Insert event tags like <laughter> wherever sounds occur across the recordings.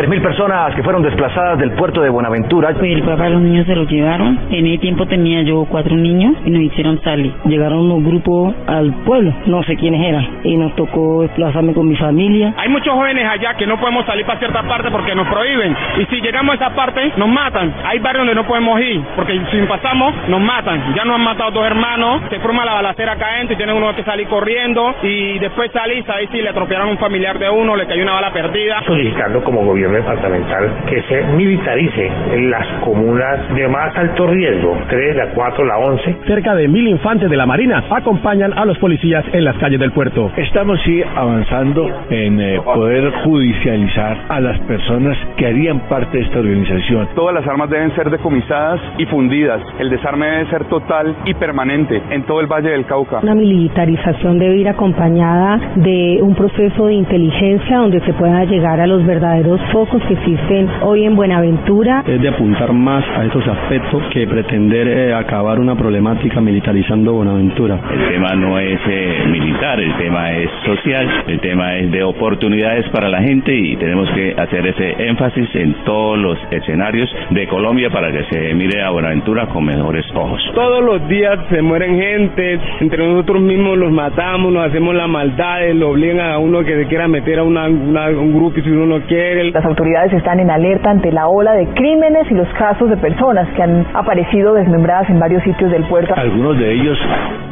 3.000 personas que fueron desplazadas del puerto de Buenaventura. Pues el papá de los niños se los llevaron. En ese tiempo tenía yo cuatro niños y nos hicieron salir. Llegaron los grupos al pueblo, no sé quiénes eran, y nos tocó desplazarme con mi familia. Hay muchos jóvenes allá que no podemos salir para cierta parte porque nos prohíben. Y si llegamos a esa parte, nos matan. Hay barrios donde no podemos ir porque si pasamos, nos matan. Ya nos han matado dos hermanos, se forma la balacera acá adentro y tiene uno que salir corriendo y después salir, ahí sí le atropellaron a un familiar de uno, le cayó una bala perdida. Solicitando como gobierno departamental que se militarice en las comunas de más alto riesgo, 3, la 4, la 11. Cerca de mil infantes de la Marina acompañan a los policías en las calles del puerto. Estamos sí avanzando en eh, poder judicializar a las personas que harían parte de esta organización. Todas las armas deben ser decomisadas y fundidas. El desarme debe ser total y permanente en todo el Valle del Cauca. Una militarización debe ir acompañada de un proceso de inteligencia donde se pueda llegar a los verdaderos focos que existen hoy en Buenaventura. Es de apuntar más a esos aspectos que pretender eh, acabar una problemática militarizando Buenaventura. El tema no es eh, militar, el tema es social, el tema es de oportunidades para la gente y tenemos que hacer ese énfasis en todos los escenarios de Colombia para que se mire a Buenaventura con mejores ojos. Todos los días se mueren gente, entre nosotros mismos los matamos, nos hacemos la maldad, lo obligan a uno que se quiera meter a una, un grupo y si uno no quiere. Las autoridades están en alerta ante la ola de crímenes y los casos de personas que han aparecido desmembradas en varios sitios del puerto. Algunos de ellos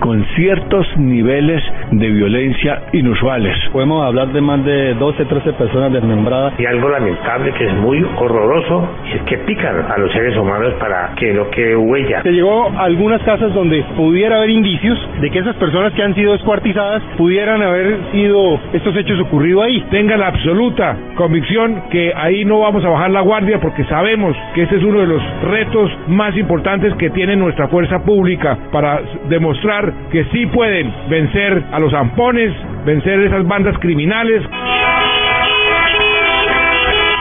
con ciertos niveles de violencia inusuales. Podemos hablar de más de 12, 13 personas desmembradas. Y algo lamentable que es muy horroroso es que pican a los seres humanos para que no quede huella. Se llegó a algunas casas donde pudiera haber indicios de que esas personas que han sido descuartizadas pudieran haber sido estos hechos ocurrido ahí. Tengan la absoluta convicción que ahí no vamos a bajar la guardia porque sabemos que ese es uno de los retos más importantes que tiene nuestra fuerza pública para demostrar que sí pueden vencer a los zampones, vencer esas bandas criminales.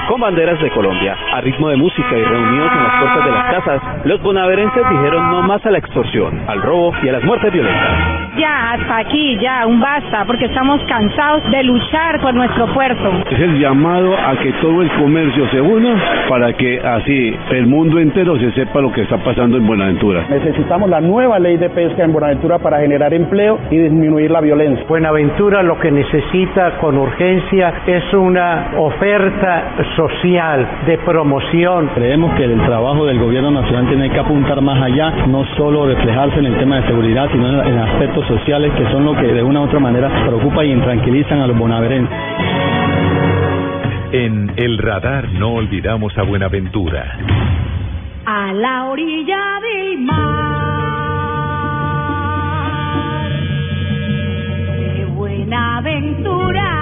Con banderas de Colombia, a ritmo de música y reunidos en las puertas de las casas, los bonaverenses dijeron no más a la extorsión, al robo y a las muertes violentas. Ya, hasta aquí, ya, un basta, porque estamos cansados de luchar por nuestro puerto. Es el llamado a que todo el comercio se una para que así el mundo entero se sepa lo que está pasando en Buenaventura. Necesitamos la nueva ley de pesca en Buenaventura para generar empleo y disminuir la violencia. Buenaventura lo que necesita con urgencia es una oferta social, de promoción. Creemos que el trabajo del gobierno nacional tiene que apuntar más allá, no solo reflejarse en el tema de seguridad, sino en aspectos sociales que son lo que de una u otra manera preocupa y intranquilizan a los bonaverenses. En El Radar no olvidamos a Buenaventura. A la orilla del mar de Buenaventura.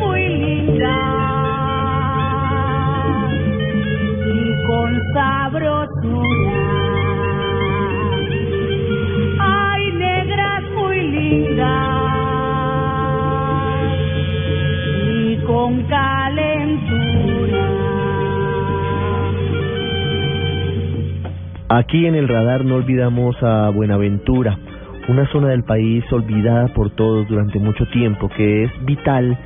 Muy lindas y con sabrosura. Hay negras muy lindas y con calentura. Aquí en el radar no olvidamos a Buenaventura, una zona del país olvidada por todos durante mucho tiempo, que es vital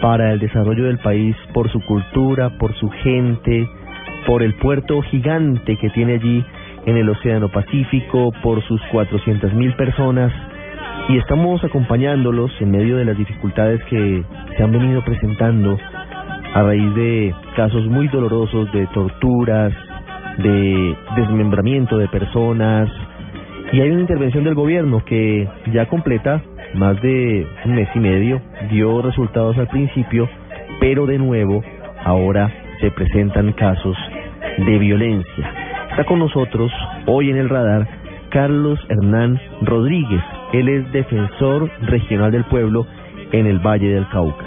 para el desarrollo del país por su cultura, por su gente, por el puerto gigante que tiene allí en el Océano Pacífico, por sus 400 mil personas. Y estamos acompañándolos en medio de las dificultades que se han venido presentando a raíz de casos muy dolorosos de torturas, de desmembramiento de personas. Y hay una intervención del gobierno que ya completa más de un mes y medio, dio resultados al principio, pero de nuevo ahora se presentan casos de violencia. Está con nosotros hoy en el radar Carlos Hernán Rodríguez. Él es defensor regional del pueblo en el Valle del Cauca.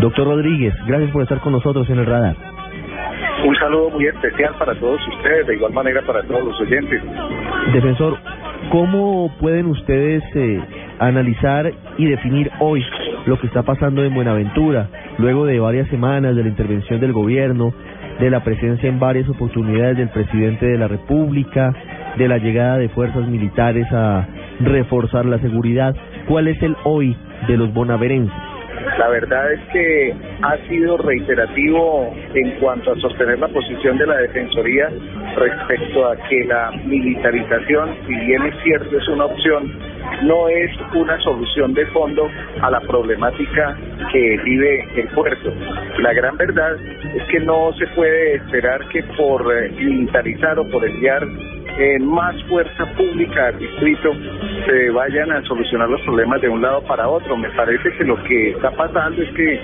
Doctor Rodríguez, gracias por estar con nosotros en el radar. Un saludo muy especial para todos ustedes, de igual manera para todos los oyentes. Defensor, ¿cómo pueden ustedes eh, analizar y definir hoy lo que está pasando en Buenaventura, luego de varias semanas de la intervención del gobierno, de la presencia en varias oportunidades del presidente de la República, de la llegada de fuerzas militares a reforzar la seguridad? ¿Cuál es el hoy de los bonaverenses? La verdad es que ha sido reiterativo en cuanto a sostener la posición de la Defensoría respecto a que la militarización, si bien es cierto, es una opción, no es una solución de fondo a la problemática que vive el puerto. La gran verdad es que no se puede esperar que por eh, militarizar o por enviar eh, más fuerza pública al distrito se vayan a solucionar los problemas de un lado para otro. Me parece que lo que está pasando es que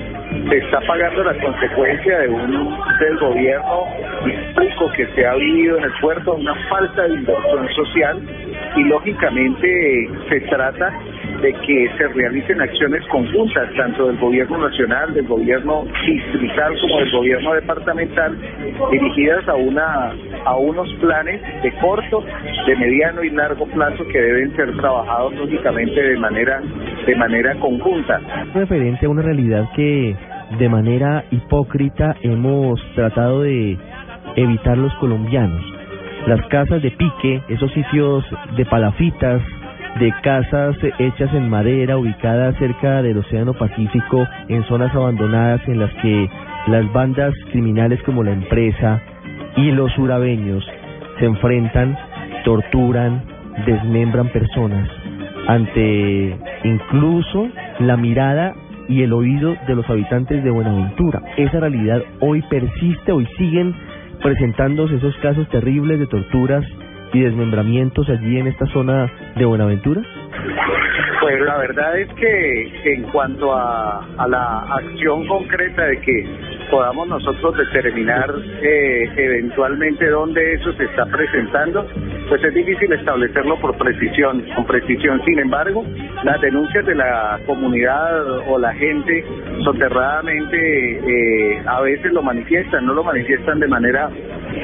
se está pagando la consecuencia de un del gobierno histórico que se ha vivido en el puerto, una falta de inversión social y lógicamente se trata de que se realicen acciones conjuntas, tanto del gobierno nacional, del gobierno distrital como del gobierno departamental, dirigidas a una a unos planes de corto, de mediano y largo plazo que deben ser trabajados lógicamente de manera de manera conjunta. Referente a una realidad que de manera hipócrita hemos tratado de evitar los colombianos. Las casas de pique, esos sitios de palafitas, de casas hechas en madera ubicadas cerca del Océano Pacífico en zonas abandonadas en las que las bandas criminales como la empresa y los urabeños se enfrentan, torturan, desmembran personas ante incluso la mirada y el oído de los habitantes de Buenaventura. Esa realidad hoy persiste, hoy siguen presentándose esos casos terribles de torturas y desmembramientos allí en esta zona de Buenaventura? Pues la verdad es que en cuanto a, a la acción concreta de que podamos nosotros determinar eh, eventualmente dónde eso se está presentando, pues es difícil establecerlo por precisión, con precisión. Sin embargo, las denuncias de la comunidad o la gente soterradamente eh, a veces lo manifiestan, no lo manifiestan de manera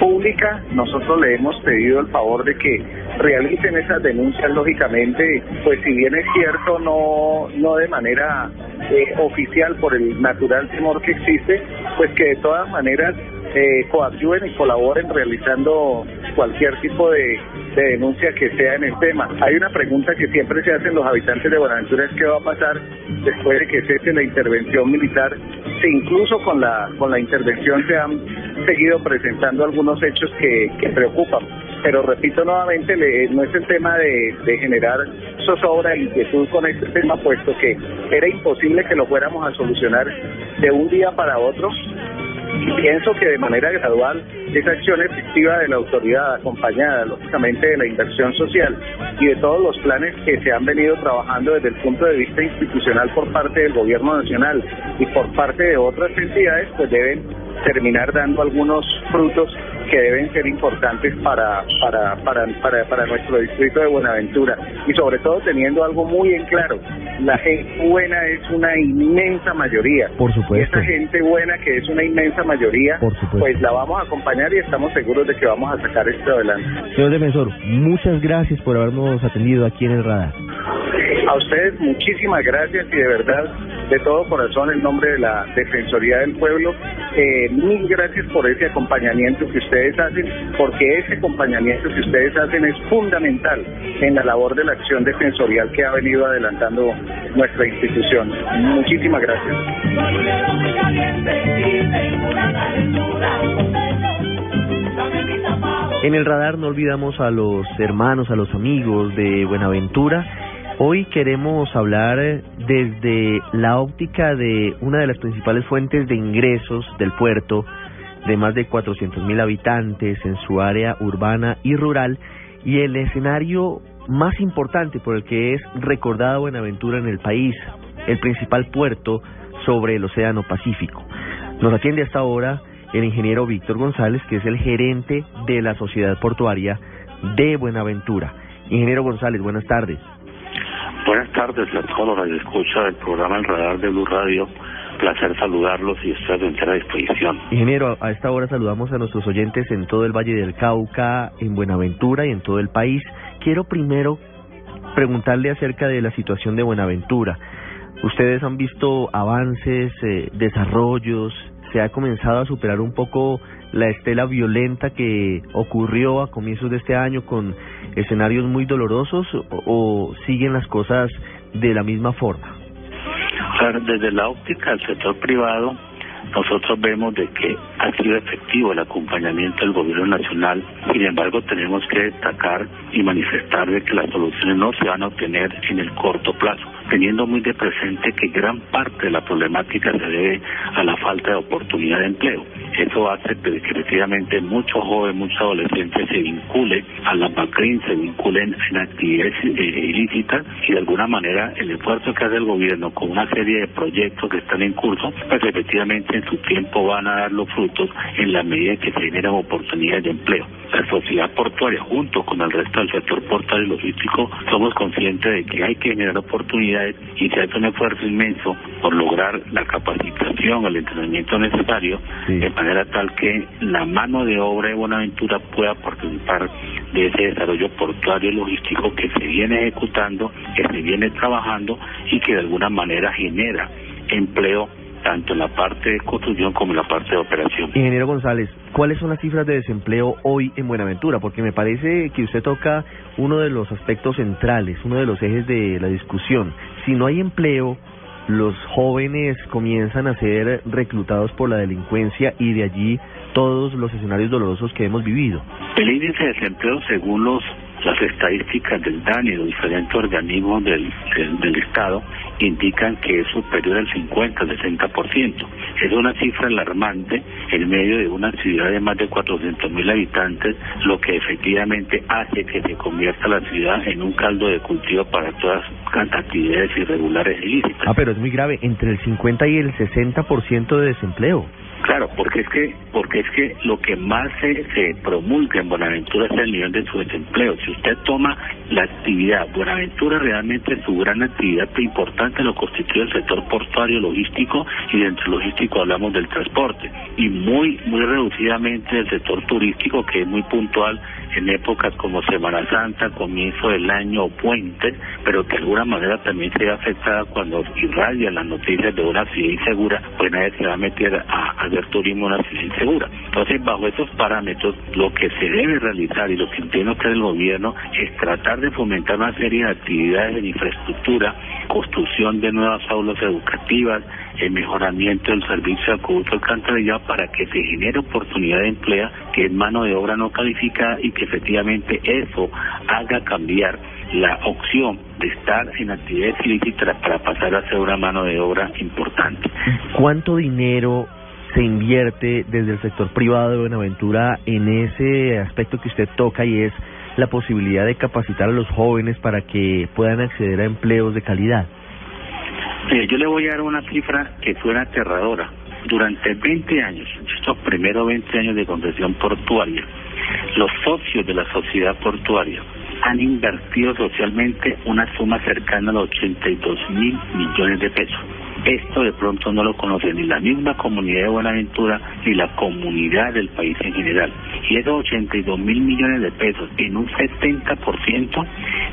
pública. Nosotros le hemos pedido el favor de que realicen esas denuncias, lógicamente, pues si bien es cierto, no, no de manera eh, oficial por el natural temor que existe, pues que de todas maneras eh, coadyuven y colaboren realizando cualquier tipo de, denuncia que sea en el tema. Hay una pregunta que siempre se hacen los habitantes de Buenaventura, es qué va a pasar después de que cese la intervención militar, si incluso con la, con la intervención se han seguido presentando algunos hechos que, que preocupan. Pero repito nuevamente, le, no es el tema de, de generar zozobra e inquietud con este tema, puesto que era imposible que lo fuéramos a solucionar de un día para otro. Pienso que de manera gradual esa acción efectiva de la autoridad, acompañada lógicamente de la inversión social y de todos los planes que se han venido trabajando desde el punto de vista institucional por parte del gobierno nacional y por parte de otras entidades, pues deben terminar dando algunos frutos que deben ser importantes para, para, para, para, para nuestro distrito de Buenaventura y sobre todo teniendo algo muy en claro, la gente buena es una inmensa mayoría. Por supuesto. Esa gente buena que es una inmensa mayoría, pues la vamos a acompañar y estamos seguros de que vamos a sacar esto adelante. Señor defensor, muchas gracias por habernos atendido aquí en el radar. A ustedes muchísimas gracias y de verdad, de todo corazón, en nombre de la Defensoría del Pueblo, eh, mil gracias por ese acompañamiento que ustedes hacen, porque ese acompañamiento que ustedes hacen es fundamental en la labor de la acción defensorial que ha venido adelantando nuestra institución. Muchísimas gracias. En el radar no olvidamos a los hermanos, a los amigos de Buenaventura. Hoy queremos hablar desde la óptica de una de las principales fuentes de ingresos del puerto, de más de 400 mil habitantes en su área urbana y rural, y el escenario más importante por el que es recordada Buenaventura en el país, el principal puerto sobre el Océano Pacífico. Nos atiende hasta ahora el ingeniero Víctor González, que es el gerente de la Sociedad Portuaria de Buenaventura. Ingeniero González, buenas tardes. Buenas tardes a todos los escucha del programa El Radar de Blue Radio placer saludarlos y estoy a entera disposición. Ingeniero, a esta hora saludamos a nuestros oyentes en todo el Valle del Cauca, en Buenaventura y en todo el país. Quiero primero preguntarle acerca de la situación de Buenaventura. Ustedes han visto avances, eh, desarrollos, se ha comenzado a superar un poco la estela violenta que ocurrió a comienzos de este año con escenarios muy dolorosos o, o siguen las cosas de la misma forma? Desde la óptica del sector privado, nosotros vemos de que ha sido efectivo el acompañamiento del gobierno nacional, sin embargo tenemos que destacar y manifestar de que las soluciones no se van a obtener en el corto plazo, teniendo muy de presente que gran parte de la problemática se debe a la falta de oportunidad de empleo. Eso hace que efectivamente muchos jóvenes, muchos adolescentes se vinculen a la MACRIN, se vinculen en actividades eh, ilícitas y de alguna manera el esfuerzo que hace el gobierno con una serie de proyectos que están en curso, pues efectivamente en su tiempo van a dar los frutos en la medida que se generan oportunidades de empleo. La sociedad portuaria, junto con el resto del sector portuario y logístico, somos conscientes de que hay que generar oportunidades y se hace un esfuerzo inmenso por lograr la capacitación, el entrenamiento necesario, de manera tal que la mano de obra de Buenaventura pueda participar de ese desarrollo portuario y logístico que se viene ejecutando, que se viene trabajando y que de alguna manera genera empleo tanto en la parte de construcción como en la parte de operación. Ingeniero González, ¿cuáles son las cifras de desempleo hoy en Buenaventura? Porque me parece que usted toca uno de los aspectos centrales, uno de los ejes de la discusión. Si no hay empleo, los jóvenes comienzan a ser reclutados por la delincuencia y de allí todos los escenarios dolorosos que hemos vivido. El índice de desempleo, según los las estadísticas del DANI y los diferentes organismos del, del, Estado indican que es superior al 50, al 60%. Es una cifra alarmante en medio de una ciudad de más de 400 mil habitantes, lo que efectivamente hace que se convierta la ciudad en un caldo de cultivo para todas las actividades irregulares ilícitas. Ah, pero es muy grave, entre el 50 y el 60% de desempleo. Claro, porque es que porque es que lo que más se, se promulga en Buenaventura es el nivel de su desempleo. Si usted toma la actividad, Buenaventura realmente su gran actividad importante lo constituye el sector portuario, logístico y dentro logístico hablamos del transporte y muy muy reducidamente el sector turístico que es muy puntual en épocas como Semana Santa, comienzo del año o puente, pero que de alguna manera también se ve afectada cuando irradian las noticias de una ciudad insegura, pues nadie se va a meter a, hacer turismo en una ciudad insegura. Entonces, bajo esos parámetros, lo que se debe realizar y lo que entiendo que el gobierno es tratar de fomentar una serie de actividades en infraestructura, construcción de nuevas aulas educativas, el mejoramiento del servicio de acueducto alcantarillado para que se genere oportunidad de empleo que es mano de obra no calificada y que efectivamente eso haga cambiar la opción de estar en actividades ilícitas para pasar a ser una mano de obra importante. ¿Cuánto dinero se invierte desde el sector privado de Buenaventura en ese aspecto que usted toca y es la posibilidad de capacitar a los jóvenes para que puedan acceder a empleos de calidad? Yo le voy a dar una cifra que suena aterradora. Durante 20 años, estos primeros 20 años de concesión portuaria, los socios de la sociedad portuaria han invertido socialmente una suma cercana a los 82 mil millones de pesos. Esto de pronto no lo conoce ni la misma comunidad de Buenaventura ni la comunidad del país en general. Y esos 82 mil millones de pesos en un 70%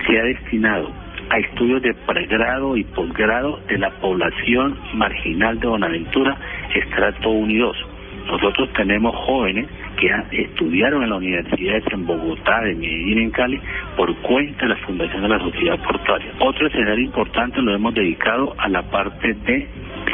se ha destinado a estudios de pregrado y posgrado de la población marginal de Bonaventura, estrato 1 y 2. Nosotros tenemos jóvenes que estudiaron en las universidades en Bogotá, en Medellín, en Cali, por cuenta de la Fundación de la Sociedad Portuaria. Otro escenario importante lo hemos dedicado a la parte de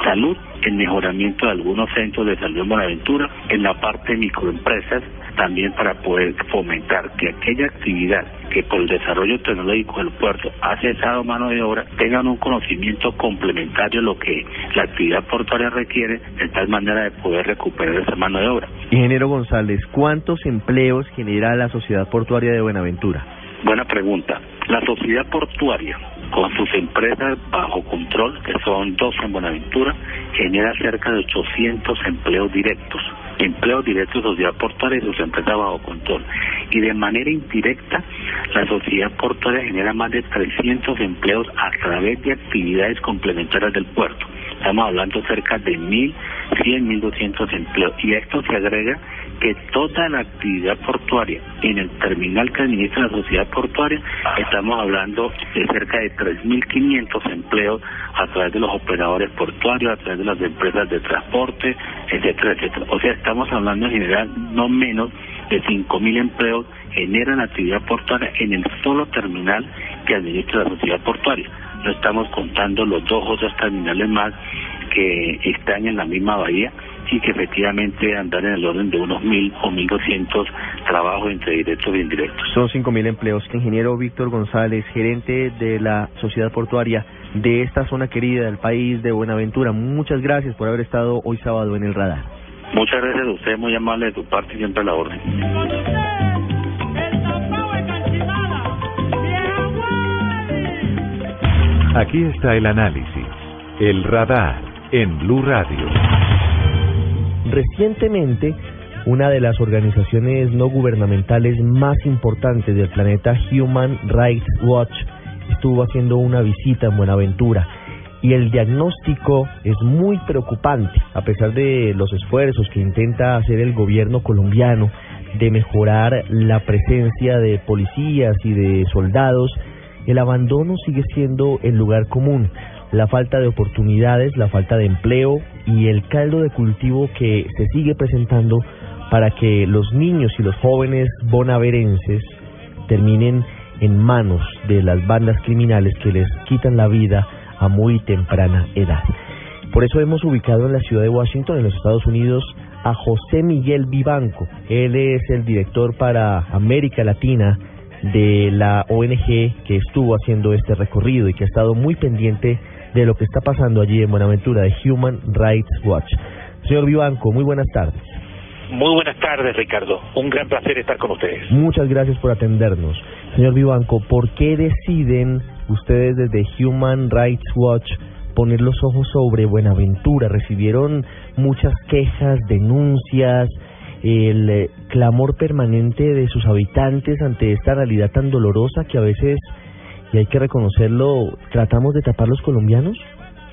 salud, el mejoramiento de algunos centros de salud en Buenaventura, en la parte de microempresas, también para poder fomentar que aquella actividad que por el desarrollo tecnológico del puerto ha cesado mano de obra tengan un conocimiento complementario a lo que la actividad portuaria requiere de tal manera de poder recuperar esa mano de obra. Ingeniero González, ¿cuántos empleos genera la sociedad portuaria de Buenaventura? Buena pregunta. La sociedad portuaria, con sus empresas bajo control, que son dos en Buenaventura, genera cerca de 800 empleos directos empleos directos de sociedad portuaria y sus empresas bajo control. Y de manera indirecta, la sociedad portuaria genera más de 300 empleos a través de actividades complementarias del puerto. Estamos hablando cerca de 1.100, 1.200 empleos. Y esto se agrega que toda la actividad portuaria en el terminal que administra la sociedad portuaria, estamos hablando de cerca de 3.500 empleos a través de los operadores portuarios, a través de las empresas de transporte, etcétera, etcétera. O sea, estamos hablando en general no menos de 5.000 empleos generan actividad portuaria en el solo terminal que administra la sociedad portuaria. No estamos contando los dos otros terminales más que están en la misma bahía y que efectivamente andan en el orden de unos mil o mil doscientos trabajos entre directos e indirectos. Son cinco mil empleos. ingeniero Víctor González, gerente de la sociedad portuaria de esta zona querida del país de Buenaventura, muchas gracias por haber estado hoy sábado en el radar. Muchas gracias a usted, muy amable de tu parte y siempre a la orden. Aquí está el análisis, el radar en Blue Radio. Recientemente, una de las organizaciones no gubernamentales más importantes del planeta, Human Rights Watch, estuvo haciendo una visita en Buenaventura. Y el diagnóstico es muy preocupante, a pesar de los esfuerzos que intenta hacer el gobierno colombiano de mejorar la presencia de policías y de soldados, el abandono sigue siendo el lugar común. La falta de oportunidades, la falta de empleo y el caldo de cultivo que se sigue presentando para que los niños y los jóvenes bonaverenses terminen en manos de las bandas criminales que les quitan la vida a muy temprana edad. Por eso hemos ubicado en la ciudad de Washington, en los Estados Unidos, a José Miguel Vivanco. Él es el director para América Latina de la ONG que estuvo haciendo este recorrido y que ha estado muy pendiente de lo que está pasando allí en Buenaventura de Human Rights Watch. Señor Vivanco, muy buenas tardes. Muy buenas tardes, Ricardo. Un gran placer estar con ustedes. Muchas gracias por atendernos. Señor Vivanco, ¿por qué deciden ustedes desde Human Rights Watch poner los ojos sobre Buenaventura? Recibieron muchas quejas, denuncias, el eh, clamor permanente de sus habitantes ante esta realidad tan dolorosa que a veces y hay que reconocerlo, tratamos de tapar los colombianos?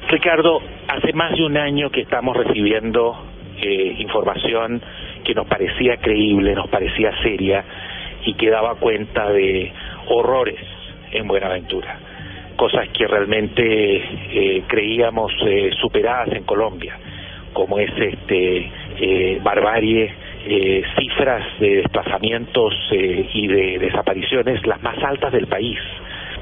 Ricardo, hace más de un año que estamos recibiendo eh, información que nos parecía creíble, nos parecía seria y que daba cuenta de horrores en Buenaventura, cosas que realmente eh, creíamos eh, superadas en Colombia, como es este barbarie, cifras de desplazamientos y de desapariciones las más altas del país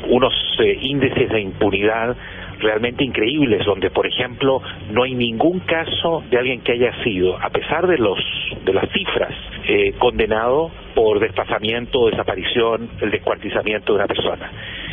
unos eh, índices de impunidad realmente increíbles, donde por ejemplo no hay ningún caso de alguien que haya sido, a pesar de los de las cifras, eh, condenado por desplazamiento desaparición, el descuartizamiento de una persona.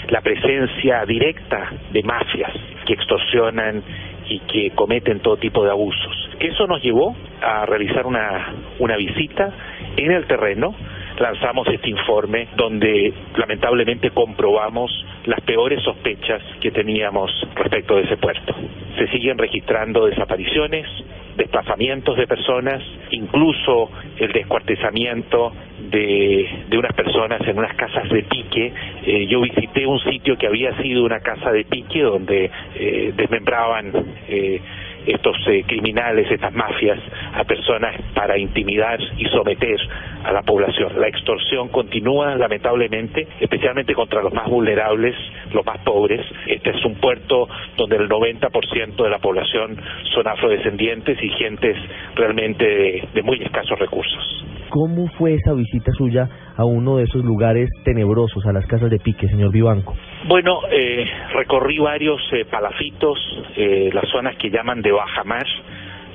La presencia directa de mafias que extorsionan y que cometen todo tipo de abusos. Eso nos llevó a realizar una, una visita en el terreno lanzamos este informe donde lamentablemente comprobamos las peores sospechas que teníamos respecto de ese puerto. Se siguen registrando desapariciones, desplazamientos de personas, incluso el descuartizamiento de, de unas personas en unas casas de pique. Eh, yo visité un sitio que había sido una casa de pique donde eh, desmembraban eh, estos eh, criminales, estas mafias, a personas para intimidar y someter a la población. La extorsión continúa, lamentablemente, especialmente contra los más vulnerables, los más pobres. Este es un puerto donde el 90% de la población son afrodescendientes y gentes realmente de muy escasos recursos. ¿Cómo fue esa visita suya a uno de esos lugares tenebrosos, a las casas de pique, señor Vivanco? Bueno, eh, recorrí varios eh, palafitos, eh, las zonas que llaman de bajamar,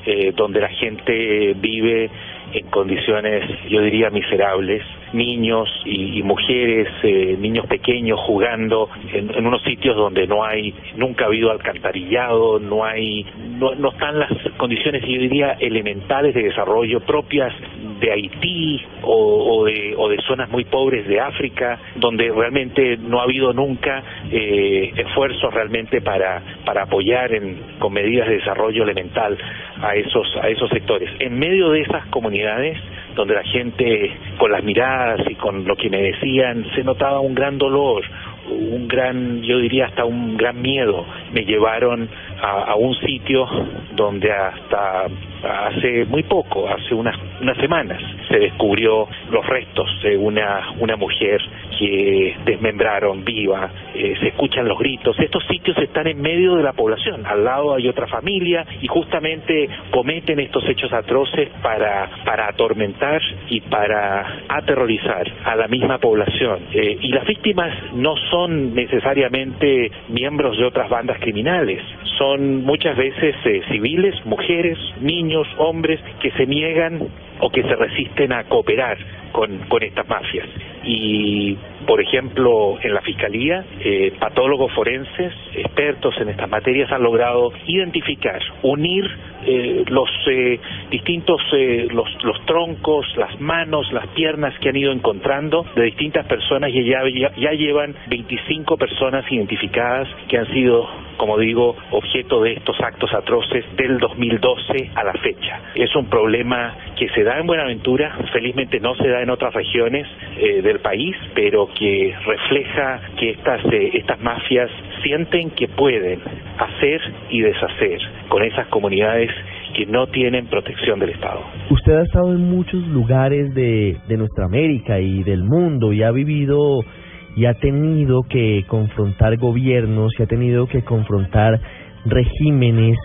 eh, donde la gente vive en condiciones, yo diría, miserables, niños y, mujeres, eh, niños pequeños jugando en, unos sitios donde no hay, nunca ha habido alcantarillado, no hay, no, no están las condiciones, yo diría, elementales de desarrollo propias de Haití o, de, o de zonas muy pobres de África, donde realmente no ha habido nunca eh, esfuerzos realmente para, para apoyar en, con medidas de desarrollo elemental a esos, a esos sectores. En medio de esas comunidades, donde la gente con las miradas y con lo que me decían se notaba un gran dolor, un gran, yo diría hasta un gran miedo. Me llevaron a, un sitio donde hasta hace muy poco, hace unas, unas semanas, se descubrió los restos de una, una mujer que desmembraron viva, eh, se escuchan los gritos. Estos sitios están en medio de la población, al lado hay otra familia y justamente cometen estos hechos atroces para, para atormentar y para aterrorizar a la misma población. Eh, y las víctimas no son necesariamente miembros de otras bandas criminales, son muchas veces eh, civiles, mujeres, niños, hombres que se niegan o que se resisten a cooperar con, con estas mafias. Y, por ejemplo, en la Fiscalía, eh, patólogos forenses, expertos en estas materias, han logrado identificar, unir eh, los eh, distintos, eh, los, los troncos, las manos, las piernas que han ido encontrando de distintas personas y ya, ya llevan 25 personas identificadas que han sido como digo, objeto de estos actos atroces del 2012 a la fecha. Es un problema que se da en Buenaventura, felizmente no se da en otras regiones eh, del país, pero que refleja que estas, eh, estas mafias sienten que pueden hacer y deshacer con esas comunidades que no tienen protección del Estado. Usted ha estado en muchos lugares de, de nuestra América y del mundo y ha vivido y ha tenido que confrontar gobiernos y ha tenido que confrontar regímenes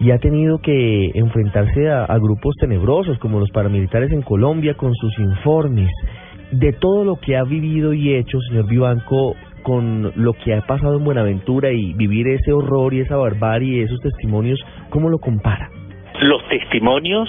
y ha tenido que enfrentarse a, grupos tenebrosos como los paramilitares en Colombia con sus informes. De todo lo que ha vivido y hecho, señor Vivanco, con lo que ha pasado en Buenaventura y vivir ese horror y esa barbarie y esos testimonios, ¿cómo lo compara? Los testimonios,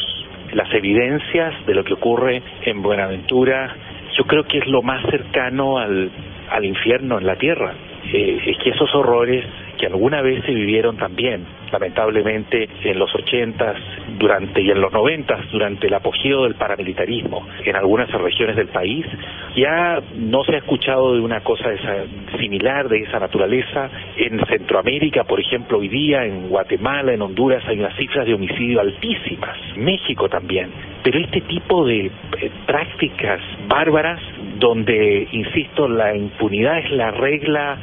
las evidencias de lo que ocurre en Buenaventura, yo creo que es lo más cercano al, al infierno en la tierra. Eh, es que esos horrores que alguna vez se vivieron también, lamentablemente en los ochentas, durante y en los noventas, durante el apogeo del paramilitarismo en algunas regiones del país, ya no se ha escuchado de una cosa de esa, similar de esa naturaleza. En Centroamérica, por ejemplo, hoy día, en Guatemala, en Honduras, hay unas cifras de homicidio altísimas, México también. Pero este tipo de eh, prácticas bárbaras donde, insisto, la impunidad es la regla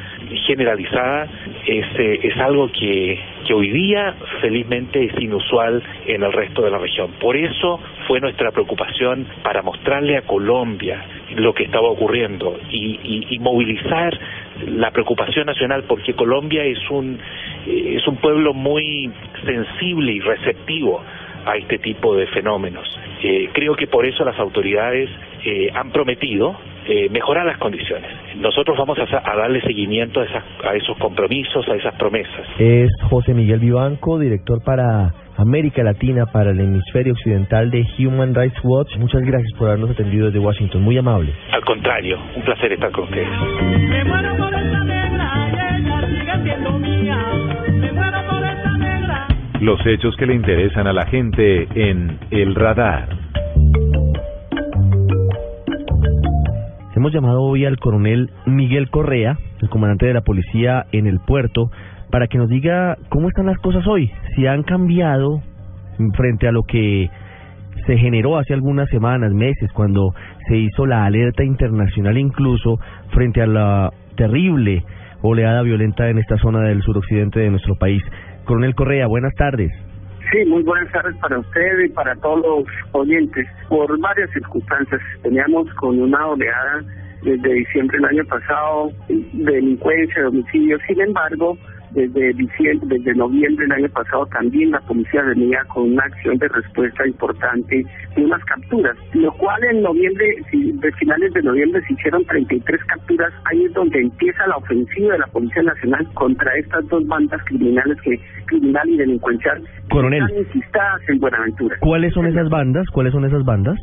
generalizada, es, eh, es algo que, que hoy día felizmente es inusual en el resto de la región. Por eso fue nuestra preocupación para mostrarle a Colombia lo que estaba ocurriendo y, y, y movilizar la preocupación nacional porque Colombia es un es un pueblo muy sensible y receptivo a este tipo de fenómenos. Eh, creo que por eso las autoridades eh, han prometido eh, mejorar las condiciones. Nosotros vamos a, a darle seguimiento a, esas, a esos compromisos, a esas promesas. Es José Miguel Vivanco, director para América Latina para el hemisferio occidental de Human Rights Watch. Muchas gracias por habernos atendido desde Washington. Muy amable. Al contrario, un placer estar con ustedes. Me muero por esa negra y ella sigue siendo mía. Me muero por esa negra. Los hechos que le interesan a la gente en El Radar. Hemos llamado hoy al coronel Miguel Correa, el comandante de la policía en el puerto, para que nos diga cómo están las cosas hoy, si han cambiado frente a lo que se generó hace algunas semanas, meses, cuando se hizo la alerta internacional incluso frente a la terrible oleada violenta en esta zona del suroccidente de nuestro país. Coronel Correa, buenas tardes. Sí, muy buenas tardes para usted y para todos los oyentes. Por varias circunstancias, teníamos con una oleada desde diciembre del año pasado, delincuencia, de homicidios. Sin embargo, desde diciembre, desde noviembre del año pasado también la policía venía con una acción de respuesta importante y unas capturas, lo cual en noviembre, de finales de noviembre se hicieron 33 capturas, ahí es donde empieza la ofensiva de la Policía Nacional contra estas dos bandas criminales que criminal y delincuencial Coronel, están insistadas en Buenaventura. ¿Cuáles son esas bandas? ¿Cuáles son esas bandas?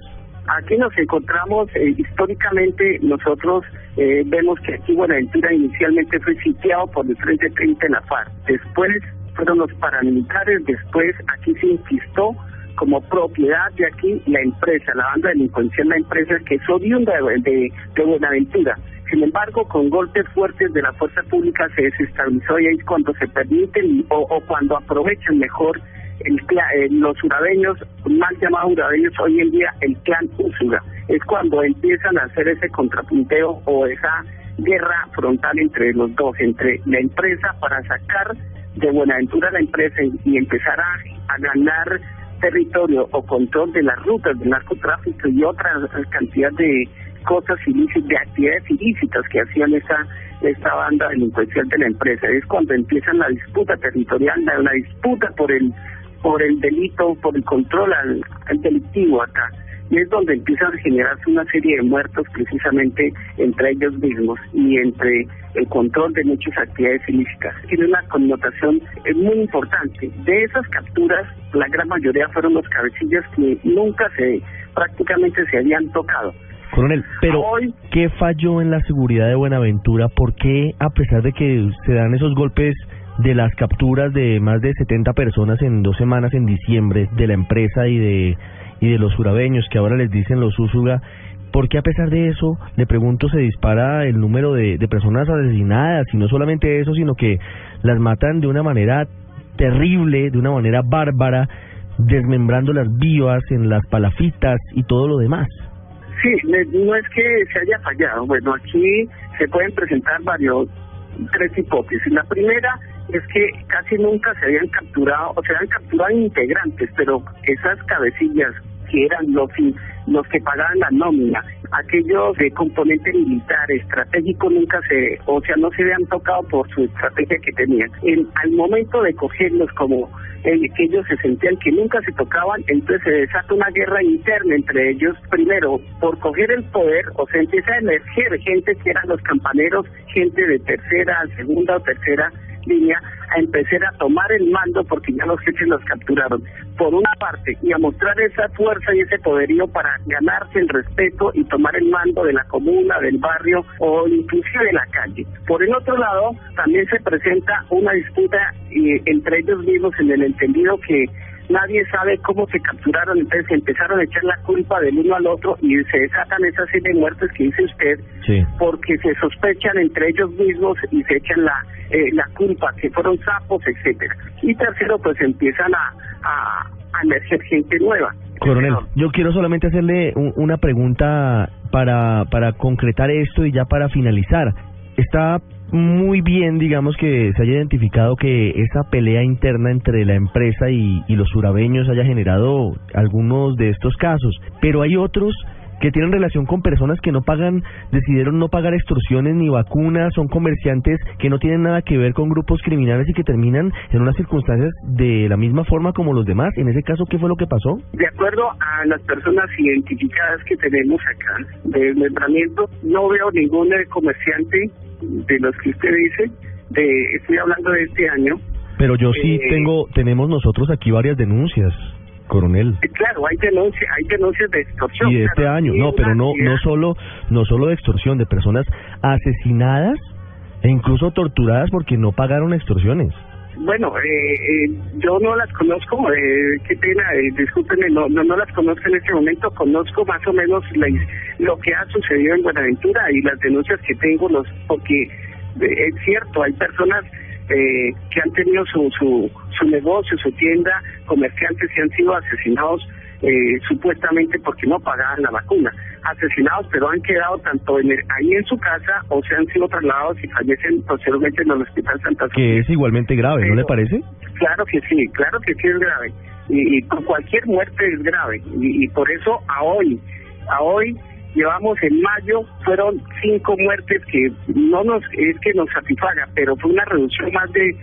Aquí nos encontramos, eh, históricamente nosotros eh, vemos que aquí Buenaventura inicialmente fue sitiado por el Frente 30 en la FARC, después fueron los paramilitares, después aquí se inquistó como propiedad de aquí la empresa, la banda delincuencial, la empresa que es oriunda de, de, de Buenaventura. Sin embargo, con golpes fuertes de la fuerza pública se desestabilizó y ahí es cuando se permiten o, o cuando aprovechan mejor el, eh, los urabeños, mal llamados urabeños hoy en día, el clan Usura. Es cuando empiezan a hacer ese contrapunteo o esa guerra frontal entre los dos, entre la empresa para sacar de Buenaventura la empresa y, empezar a, a ganar territorio o control de las rutas del narcotráfico y otra cantidad de cosas ilícitas, de actividades ilícitas que hacían esa esta banda delincuencial de la empresa. Es cuando empiezan la disputa territorial, la, la disputa por el por el delito, por el control al, al delictivo acá. Y es donde empiezan a generarse una serie de muertos precisamente entre ellos mismos y entre el control de muchas actividades ilícitas. Tiene una connotación muy importante. De esas capturas, la gran mayoría fueron los cabecillas que nunca se, prácticamente se habían tocado. Coronel, pero ¿qué falló en la seguridad de Buenaventura? ¿Por qué, a pesar de que se dan esos golpes de las capturas de más de 70 personas en dos semanas en diciembre de la empresa y de y de los jurabeños que ahora les dicen los Úsuga, ¿por qué a pesar de eso, le pregunto, se dispara el número de, personas asesinadas? Y no solamente eso, sino que las matan de una manera terrible, de una manera bárbara, desmembrando las vivas en las palafitas y todo lo demás. Sí, no es que se haya fallado. Bueno, aquí se pueden presentar varios, tres hipótesis. La primera es que casi nunca se habían capturado, o se habían capturado integrantes, pero esas cabecillas que eran los, los que pagaban la nómina, aquellos de componente militar, estratégico, nunca se, o sea, no se habían tocado por su estrategia que tenían. En, al momento de cogerlos como eh, que ellos se sentían que nunca se tocaban, entonces se desata una guerra interna entre ellos, primero por coger el poder, o sea, empieza a emerger gente que eran los campaneros, gente de tercera, segunda o tercera línea, a empezar a tomar el mando porque ya los jefes los capturaron, por una parte, y a mostrar esa fuerza y ese poderío para ganarse el respeto y tomar el mando de la comuna, del barrio o inclusive de la calle. Por el otro lado, también se presenta una disputa eh, entre ellos mismos en el entendido que nadie sabe cómo se capturaron, entonces se empezaron a echar la culpa del uno al otro y se desatan esas serie de muertes que dice usted, Sí. porque se sospechan entre ellos mismos y se echan la eh, la culpa, que fueron sapos, etcétera. Y tercero, pues empiezan a, a, a emerger gente nueva. Coronel, yo quiero solamente hacerle un- una pregunta para, para concretar esto y ya para finalizar. Está muy bien, digamos, que se haya identificado que esa pelea interna entre la empresa y, y los surabeños haya generado algunos de estos casos, pero hay otros que tienen relación con personas que no pagan, decidieron no pagar extorsiones ni vacunas, son comerciantes que no tienen nada que ver con grupos criminales y que terminan en unas circunstancias de la misma forma como los demás. En ese caso, ¿qué fue lo que pasó? De acuerdo a las personas identificadas que tenemos acá de desmembramiento, no veo ningún comerciante de los que usted dice, de, estoy hablando de este año. Pero yo sí Eh, tengo, tenemos nosotros aquí varias denuncias, coronel. Eh, Claro, hay denuncias, hay denuncias de extorsión. Y de este claro, año, no, pero no, no solo, no solo de extorsión, de personas asesinadas e incluso torturadas porque no pagaron extorsiones. Bueno, eh, eh, yo no las conozco, eh, qué pena, eh, discúlpenme, no, no, las conozco en este momento, conozco más o menos la lo que ha sucedido en Buenaventura y las denuncias que tengo, los porque eh, es cierto, hay personas eh, que han tenido su, su, su negocio, su tienda, comerciantes que han sido asesinados supuestamente porque no pagaban la vacuna. Asesinados, pero han quedado tanto en el- ahí en su casa o se han sido trasladados y fallecen posteriormente en el Hospital Santa Sofía. Que es igualmente grave, ¿no le parece? Claro que sí, claro que sí es grave. Y, cualquier muerte es grave. Y, y por eso a hoy, a hoy llevamos en mayo, fueron cinco muertes que no nos, es que nos satisfaga, pero fue una reducción más de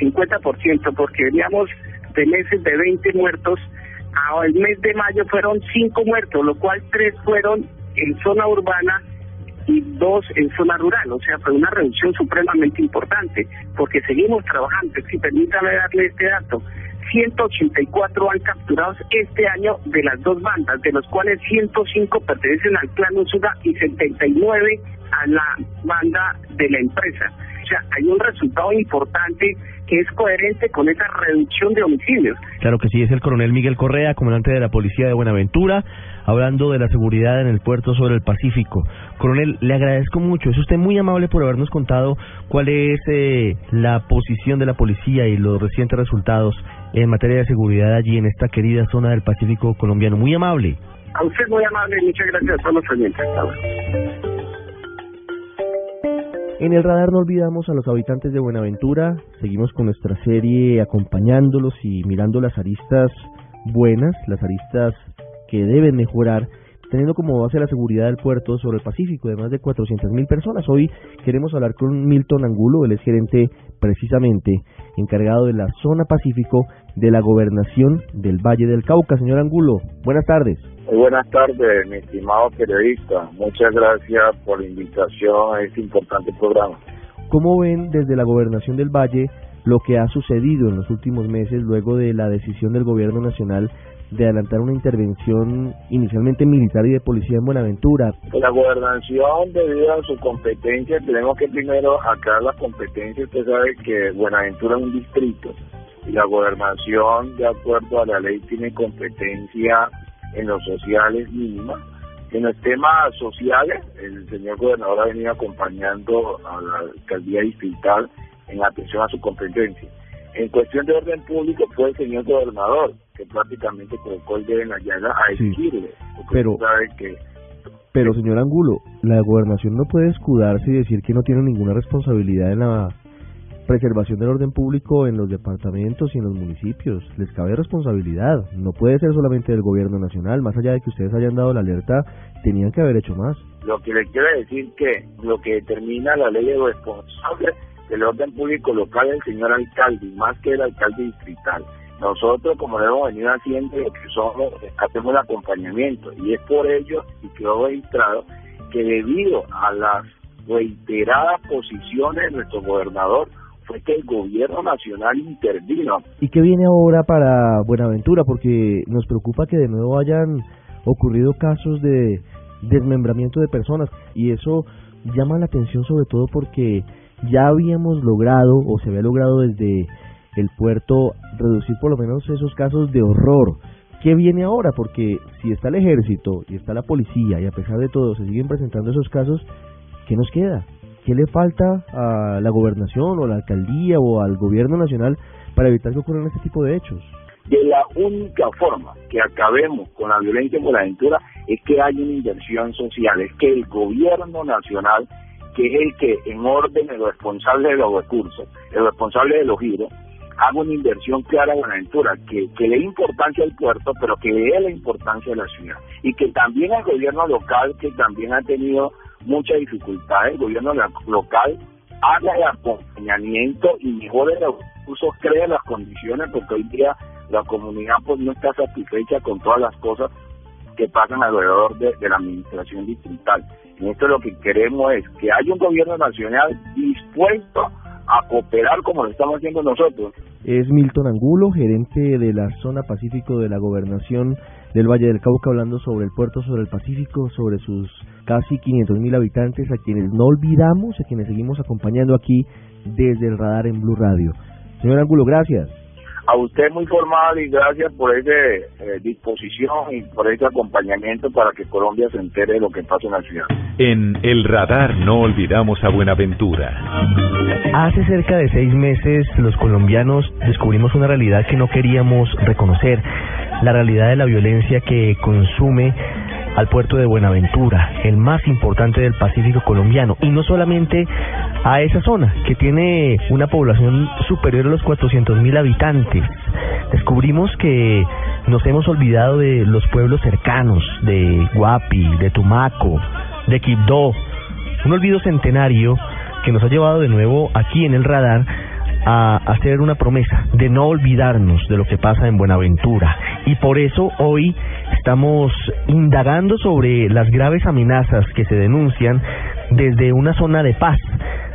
50%, porque veníamos de meses de 20 muertos, a el mes de mayo fueron cinco muertos, lo cual tres fueron en zona urbana y dos en zona rural, o sea, fue una reducción supremamente importante, porque seguimos trabajando. Si permítame darle este dato, 184 han capturados este año de las dos bandas, de los cuales 105 pertenecen al clan Usuga y 79 a la banda de la empresa. Sea, hay un resultado importante que es coherente con esa reducción de homicidios. Claro que sí, es el coronel Miguel Correa, comandante de la Policía de Buenaventura, hablando de la seguridad en el puerto sobre el Pacífico. Coronel, le agradezco mucho, es usted muy amable por habernos contado cuál es eh, la posición de la policía y los recientes resultados en materia de seguridad allí en esta querida zona del Pacífico colombiano. Muy amable. A usted muy amable muchas gracias a todos los oyentes. En el radar no olvidamos a los habitantes de Buenaventura, seguimos con nuestra serie acompañándolos y mirando las aristas buenas, las aristas que deben mejorar, teniendo como base la seguridad del puerto sobre el Pacífico de más de 400.000 personas. Hoy queremos hablar con Milton Angulo, él es gerente precisamente encargado de la zona Pacífico de la gobernación del Valle del Cauca. Señor Angulo, buenas tardes. Muy buenas tardes, mi estimado periodista. Muchas gracias por la invitación a este importante programa. ¿Cómo ven desde la gobernación del Valle lo que ha sucedido en los últimos meses luego de la decisión del gobierno nacional de adelantar una intervención inicialmente militar y de policía en Buenaventura? La gobernación, debido a su competencia, tenemos que primero aclarar las competencias. Usted sabe que Buenaventura es un distrito y la gobernación, de acuerdo a la ley, tiene competencia en los sociales mínima. En los temas sociales, el señor gobernador ha venido acompañando a la alcaldía distrital en atención a su competencia. En cuestión de orden público fue el señor gobernador que prácticamente colocó el dedo en la llaga a Sí. exigirle, Pero- que Pero, señor Angulo, la gobernación no puede escudarse y decir que no tiene ninguna responsabilidad en la preservación del orden público en los departamentos y en los municipios. Les cabe responsabilidad. No puede ser solamente del gobierno nacional. Más allá de que ustedes hayan dado la alerta, tenían que haber hecho más. Lo que le quiero decir que lo que determina la ley de responsable del orden público local el señor alcalde, más que el alcalde distrital. Nosotros, como lo hemos venido haciendo, que somos, hacemos el acompañamiento, y es por ello, y quedó registrado, que debido a las reiteradas posiciones de nuestro gobernador, fue que el gobierno nacional intervino ¿Y qué viene ahora para Buenaventura? Porque nos preocupa que de nuevo hayan ocurrido casos de desmembramiento de personas y eso llama la atención sobre todo porque ya habíamos logrado o se había logrado desde el puerto reducir por lo menos esos casos de horror. ¿Qué viene ahora? Porque si está el ejército y está la policía y a pesar de todo se siguen presentando esos casos, ¿qué nos queda? ¿Qué le falta a la gobernación o a la alcaldía o al gobierno nacional para evitar que ocurran este tipo de hechos? de la única forma que acabemos con la violencia en Buenaventura es que haya una inversión social, es que el gobierno nacional, que es el que en orden el responsable de los recursos, el responsable de los giros, haga una inversión clara en Buenaventura, que, que le dé importancia al puerto, pero que le dé la importancia a la ciudad. Y que también el gobierno local, que también ha tenido muchas dificultades, el gobierno local haga el acompañamiento y mejore los recursos, crea las condiciones, porque hoy día la comunidad pues no está satisfecha con todas las cosas que pasan alrededor de, de la administración distrital. Esto lo que queremos es que haya un gobierno nacional dispuesto a cooperar como lo estamos haciendo nosotros. Es Milton Angulo, gerente de la zona Pacífico de la gobernación del Valle del Cauca, hablando sobre el puerto, sobre el Pacífico, sobre sus casi 500 mil habitantes, a quienes no olvidamos, a quienes seguimos acompañando aquí desde el radar en Blue Radio. Señor Angulo, gracias. A usted muy formal y gracias por esa disposición y por ese acompañamiento para que Colombia se entere de lo que pasa en la ciudad. En El Radar no olvidamos a Buenaventura. Hace cerca de seis meses los colombianos descubrimos una realidad que no queríamos reconocer, la realidad de la violencia que consume al puerto de Buenaventura, el más importante del Pacífico colombiano, y no solamente a esa zona, que tiene una población superior a los 400 mil habitantes. Descubrimos que nos hemos olvidado de los pueblos cercanos, de Guapi, de Tumaco, de Quibdó, un olvido centenario que nos ha llevado de nuevo aquí en el radar a hacer una promesa de no olvidarnos de lo que pasa en Buenaventura. Y por eso hoy estamos indagando sobre las graves amenazas que se denuncian desde una zona de paz,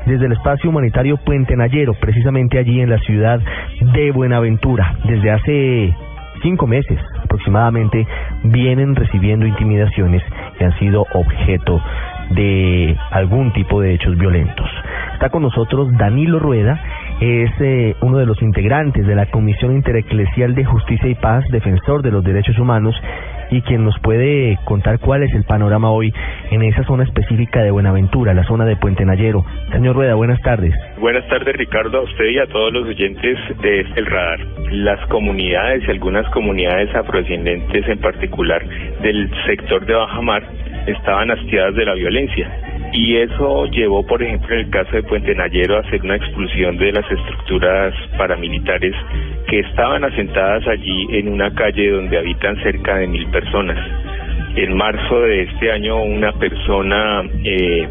desde el espacio humanitario Puente Nayero, precisamente allí en la ciudad de Buenaventura. Desde hace cinco meses aproximadamente vienen recibiendo intimidaciones que han sido objeto de algún tipo de hechos violentos. Está con nosotros Danilo Rueda, es eh, uno de los integrantes de la Comisión Intereclesial de Justicia y Paz, defensor de los derechos humanos, y quien nos puede contar cuál es el panorama hoy en esa zona específica de Buenaventura, la zona de Puente Nayero. Señor Rueda, buenas tardes. Buenas tardes Ricardo, a usted y a todos los oyentes de El Radar. Las comunidades y algunas comunidades afrodescendientes en particular del sector de Bajamar estaban hastiadas de la violencia y eso llevó, por ejemplo, en el caso de Puente Nayero, a hacer una expulsión de las estructuras paramilitares que estaban asentadas allí en una calle donde habitan cerca de mil personas. En marzo de este año una persona eh,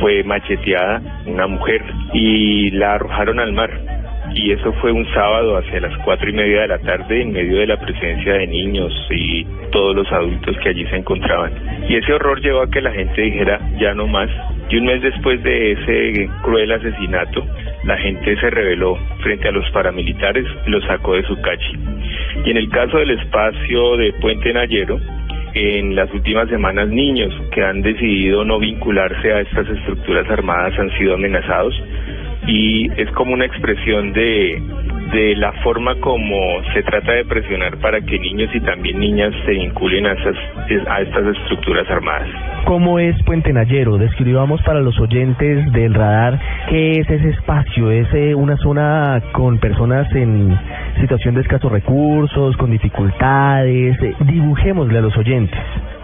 fue macheteada, una mujer, y la arrojaron al mar. Y eso fue un sábado hacia las cuatro y media de la tarde en medio de la presencia de niños y todos los adultos que allí se encontraban. Y ese horror llevó a que la gente dijera ya no más. Y un mes después de ese cruel asesinato, la gente se rebeló frente a los paramilitares y los sacó de su calle. Y en el caso del espacio de Puente Nayero, en las últimas semanas niños que han decidido no vincularse a estas estructuras armadas han sido amenazados y es como una expresión de, de la forma como se trata de presionar para que niños y también niñas se vinculen a, esas, a estas estructuras armadas. ¿Cómo es Puente Nayero? Describamos para los oyentes del radar qué es ese espacio. ¿Es eh, una zona con personas en situación de escasos recursos, con dificultades? Eh, dibujémosle a los oyentes.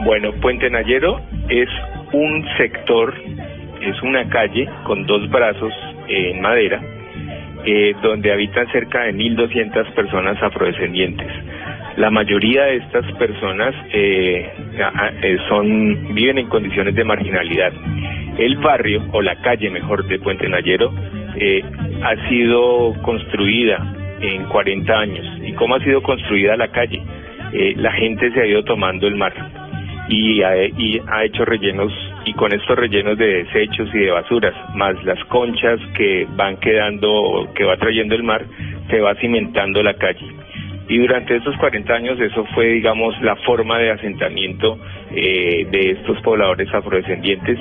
Bueno, Puente Nayero es un sector, es una calle con dos brazos en madera, eh, donde habitan cerca de 1.200 personas afrodescendientes. La mayoría de estas personas eh, eh, son viven en condiciones de marginalidad. El barrio, o la calle mejor de Puente Nayero, ha sido construida en 40 años. ¿Y cómo ha sido construida la calle? La gente se ha ido tomando el mar y ha, y ha hecho rellenos y con estos rellenos de desechos y de basuras, más las conchas que van quedando, que va trayendo el mar, se va cimentando la calle. Y durante estos 40 años eso fue, digamos, la forma de asentamiento eh, de estos pobladores afrodescendientes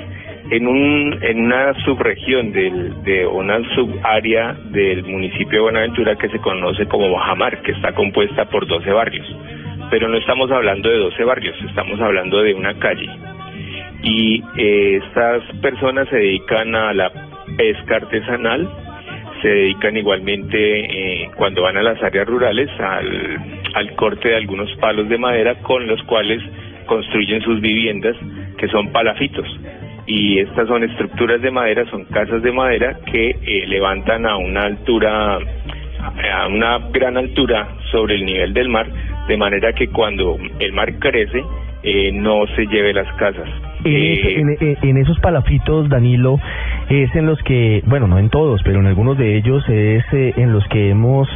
en, un, en una subregión del, de una subárea del municipio de Buenaventura que se conoce como Bajamar, que está compuesta por 12 barrios. Pero no estamos hablando de 12 barrios, estamos hablando de una calle. Y eh, estas personas se dedican a la pesca artesanal, se dedican igualmente eh, cuando van a las áreas rurales al, corte de algunos palos de madera con los cuales construyen sus viviendas que son palafitos y estas son estructuras de madera, son casas de madera que eh, levantan a una altura, a una gran altura sobre el nivel del mar, de manera que cuando el mar crece eh, no se lleve las casas. En, Eh, en- esos palafitos, Danilo, es en los que, bueno, no en todos, pero en algunos de ellos es eh, en los que hemos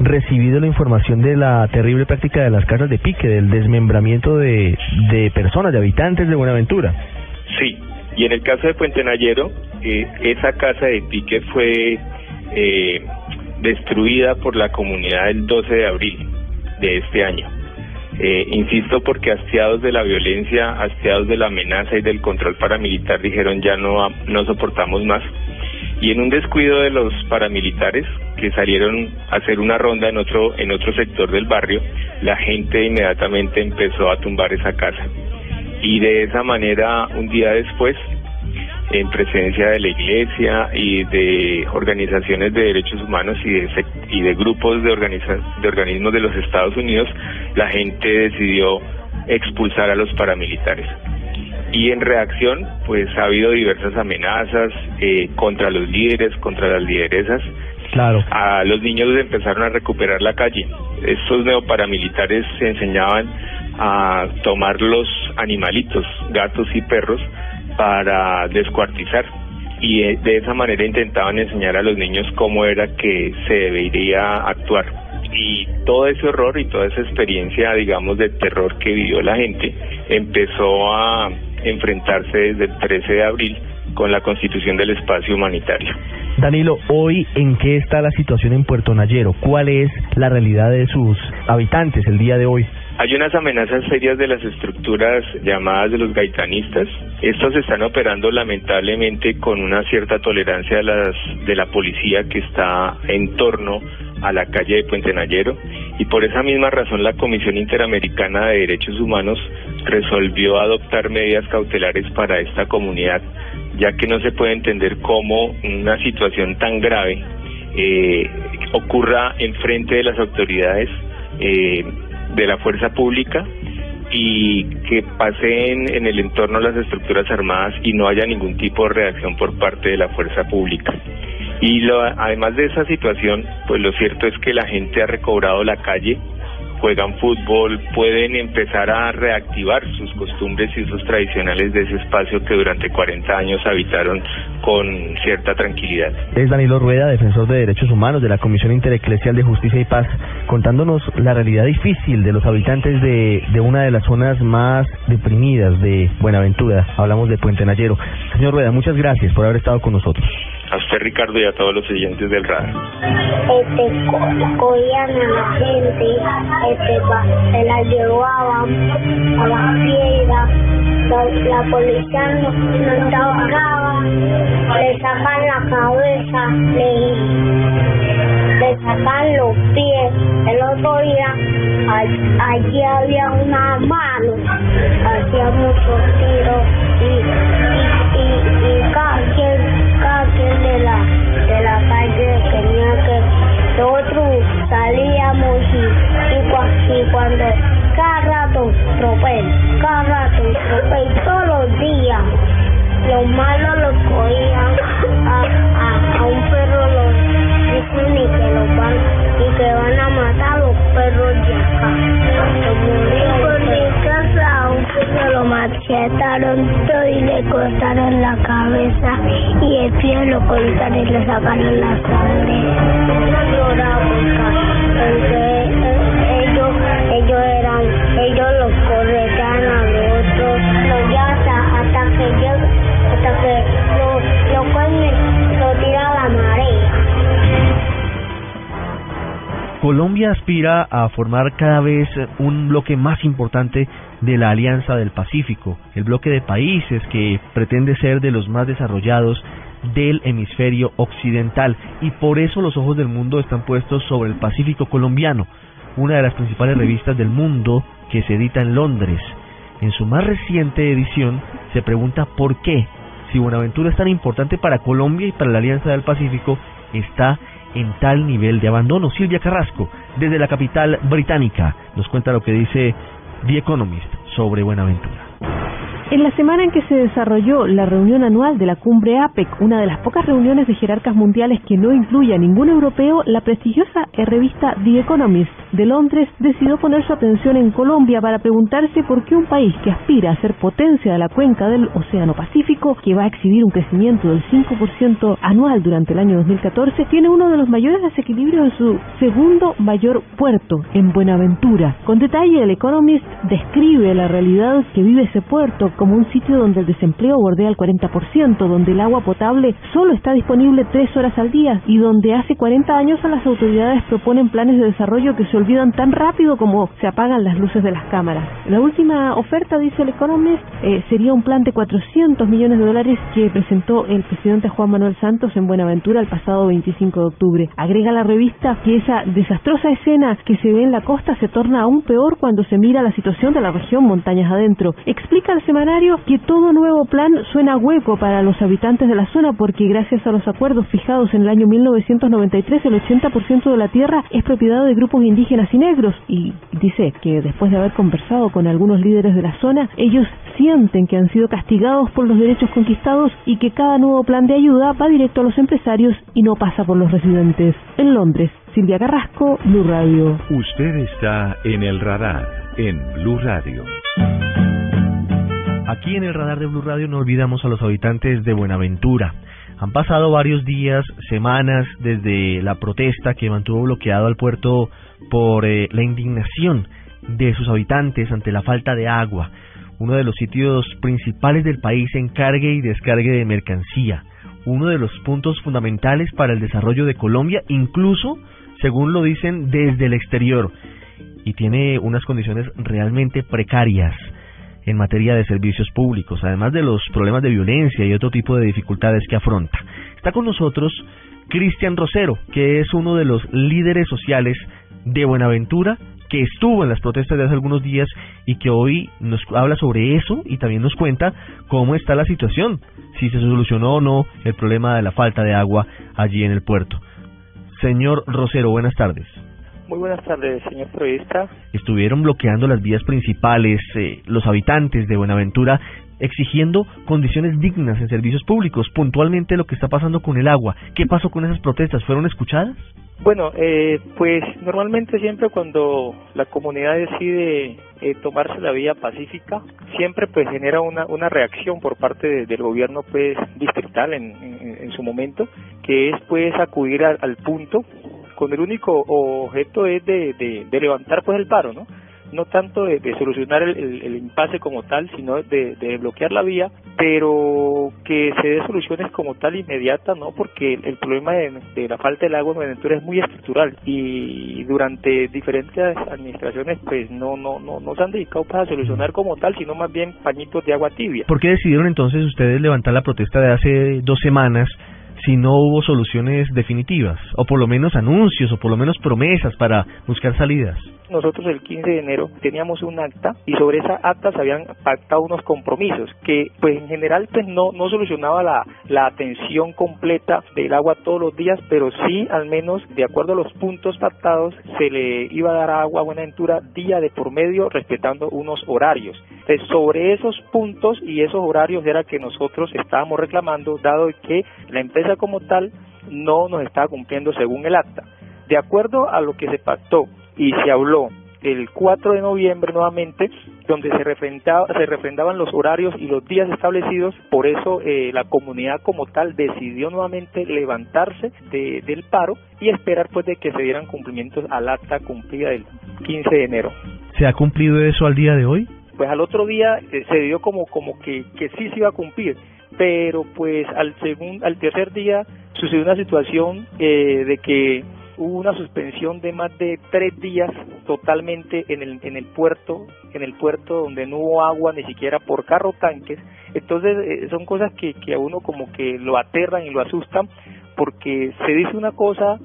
recibido la información de la terrible práctica de las casas de pique, del desmembramiento de, de personas, de habitantes de Buenaventura. Sí, y en el caso de Puente Nayero, eh, esa casa de pique fue eh, destruida por la comunidad el 12 de abril de este año. Eh, insisto porque hastiados de la violencia, hastiados de la amenaza y del control paramilitar dijeron ya no, no soportamos más. Y en un descuido de los paramilitares que salieron a hacer una ronda en otro, en otro sector del barrio, la gente inmediatamente empezó a tumbar esa casa. Y de esa manera, un día después, en presencia de la iglesia y de organizaciones de derechos humanos y de, y de grupos de, organiza- de organismos de los Estados Unidos, la gente decidió expulsar a los paramilitares. Y en reacción, pues ha habido diversas amenazas eh, contra los líderes, contra las lideresas. Claro. A los niños les empezaron a recuperar la calle. Estos neoparamilitares se enseñaban a tomar los animalitos, gatos y perros, para descuartizar y eh, de esa manera intentaban enseñar a los niños cómo era que se debería actuar. Y todo ese horror y toda esa experiencia, digamos, de terror que vivió la gente, empezó a enfrentarse desde el 13 de abril con la constitución del espacio humanitario. Danilo, hoy, ¿en qué está la situación en Puerto Nayero? ¿Cuál es la realidad de sus habitantes el día de hoy? Hay unas amenazas serias de las estructuras llamadas de los gaitanistas. Estos están operando lamentablemente con una cierta tolerancia de, las, de la policía que está en torno a la calle de Puente Nayero y por esa misma razón la Comisión Interamericana de Derechos Humanos resolvió adoptar medidas cautelares para esta comunidad, ya que no se puede entender cómo una situación tan grave eh, ocurra enfrente de las autoridades eh, de la fuerza pública y que pasen en el entorno las estructuras armadas y no haya ningún tipo de reacción por parte de la fuerza pública. Y lo, además de esa situación, pues lo cierto es que la gente ha recobrado la calle, juegan fútbol, pueden empezar a reactivar sus costumbres y sus tradicionales de ese espacio que durante 40 años habitaron con cierta tranquilidad. Es Danilo Rueda, defensor de derechos humanos de la Comisión Intereclesial de Justicia y Paz, contándonos la realidad difícil de los habitantes de, de una de las zonas más deprimidas de Buenaventura. Hablamos de Puente Nayero. Señor Rueda, muchas gracias por haber estado con nosotros. A usted, Ricardo, y a todos los oyentes del radar. este, co- cogían a la gente, este, se la llevaban a la piedra, la, policía no, no trabajaba, le sacan la cabeza, le, le sacan los pies. El otro día, allí había una mano, hacía y le cortaron la cabeza y el pie lo cortaron y le sacaron la sangre Colombia aspira a formar cada vez un bloque más importante de la Alianza del Pacífico, el bloque de países que pretende ser de los más desarrollados del hemisferio occidental y por eso los ojos del mundo están puestos sobre el Pacífico colombiano, una de las principales revistas del mundo que se edita en Londres. En su más reciente edición se pregunta por qué, si Buenaventura es tan importante para Colombia y para la Alianza del Pacífico, está en tal nivel de abandono. Silvia Carrasco, desde la capital británica, nos cuenta lo que dice The Economist sobre Buenaventura. En la semana en que se desarrolló la reunión anual de la cumbre APEC, una de las pocas reuniones de jerarcas mundiales que no incluye a ningún europeo, la prestigiosa revista The Economist de Londres decidió poner su atención en Colombia para preguntarse por qué un país que aspira a ser potencia de la cuenca del Océano Pacífico, que va a exhibir un crecimiento del 5% anual durante el año 2014, tiene uno de los mayores desequilibrios en su segundo mayor puerto, en Buenaventura. Con detalle, el Economist describe la realidad que vive ese puerto como un sitio donde el desempleo bordea el 40%, donde el agua potable solo está disponible tres horas al día y donde hace 40 años a las autoridades proponen planes de desarrollo que se olvidan tan rápido como se apagan las luces de las cámaras. La última oferta, dice el Economist, eh, sería un plan de 400 millones de dólares que presentó el presidente Juan Manuel Santos en Buenaventura el pasado 25 de octubre. Agrega la revista que esa desastrosa escena que se ve en la costa se torna aún peor cuando se mira la situación de la región montañas adentro. Explica el que todo nuevo plan suena hueco para los habitantes de la zona porque gracias a los acuerdos fijados en el año 1993 el 80% de la tierra es propiedad de grupos indígenas y negros y dice que después de haber conversado con algunos líderes de la zona, ellos sienten que han sido castigados por los derechos conquistados y que cada nuevo plan de ayuda va directo a los empresarios y no pasa por los residentes. En Londres, Silvia Carrasco, Blue Radio. Usted está en el radar en Blue Radio. Aquí en el radar de Blue Radio no olvidamos a los habitantes de Buenaventura. Han pasado varios días, semanas desde la protesta que mantuvo bloqueado al puerto por eh, la indignación de sus habitantes ante la falta de agua, uno de los sitios principales del país en cargue y descargue de mercancía, uno de los puntos fundamentales para el desarrollo de Colombia, incluso según lo dicen desde el exterior, y tiene unas condiciones realmente precarias en materia de servicios públicos, además de los problemas de violencia y otro tipo de dificultades que afronta. Está con nosotros Cristian Rosero, que es uno de los líderes sociales de Buenaventura, que estuvo en las protestas de hace algunos días y que hoy nos habla sobre eso y también nos cuenta cómo está la situación, si se solucionó o no el problema de la falta de agua allí en el puerto. Señor Rosero, buenas tardes. Muy buenas tardes, señor periodista. Estuvieron bloqueando las vías principales eh, los habitantes de Buenaventura exigiendo condiciones dignas en servicios públicos, puntualmente lo que está pasando con el agua. ¿Qué pasó con esas protestas? ¿Fueron escuchadas? Bueno, eh, pues normalmente siempre cuando la comunidad decide eh, tomarse la vía pacífica, siempre pues genera una, una reacción por parte de- del gobierno pues distrital en, en, en su momento, que es pues acudir al punto con el único objeto es de, de, levantar pues el paro, ¿no? no tanto de, de solucionar el, impasse como tal, sino de, de bloquear la vía, pero que se dé soluciones como tal inmediata, ¿no? Porque el, problema de, de la falta del agua en Buenaventura es muy estructural y durante diferentes administraciones pues no no no, no se han dedicado para solucionar como tal, sino más bien pañitos de agua tibia. ¿Por qué decidieron entonces ustedes levantar la protesta de hace dos semanas si no hubo soluciones definitivas? O por lo menos anuncios, o por lo menos promesas para buscar salidas. Nosotros el 15 de enero teníamos un acta y sobre esa acta se habían pactado unos compromisos que pues en general pues no, no solucionaba la, la atención completa del agua todos los días, pero sí al menos de acuerdo a los puntos pactados se le iba a dar agua a Buenaventura día de por medio respetando unos horarios. Sobre esos puntos y esos horarios era que nosotros estábamos reclamando dado que la empresa como tal no nos estaba cumpliendo según el acta. De acuerdo a lo que se pactó y se habló el 4 de noviembre nuevamente, donde se, refrendaba, se refrendaban los horarios y los días establecidos, por eso eh, la comunidad como tal decidió nuevamente levantarse de- del paro y esperar pues de que se dieran cumplimientos al acta cumplida del 15 de enero. ¿Se ha cumplido eso al día de hoy? Pues al otro día eh, se dio como como que, que sí se iba a cumplir, pero pues al segun, al tercer día sucedió una situación eh, de que hubo una suspensión de más de tres días totalmente en el en el puerto en el puerto donde no hubo agua ni siquiera por carro tanques. Entonces eh, son cosas que, que a uno como que lo aterran y lo asustan porque se dice una cosa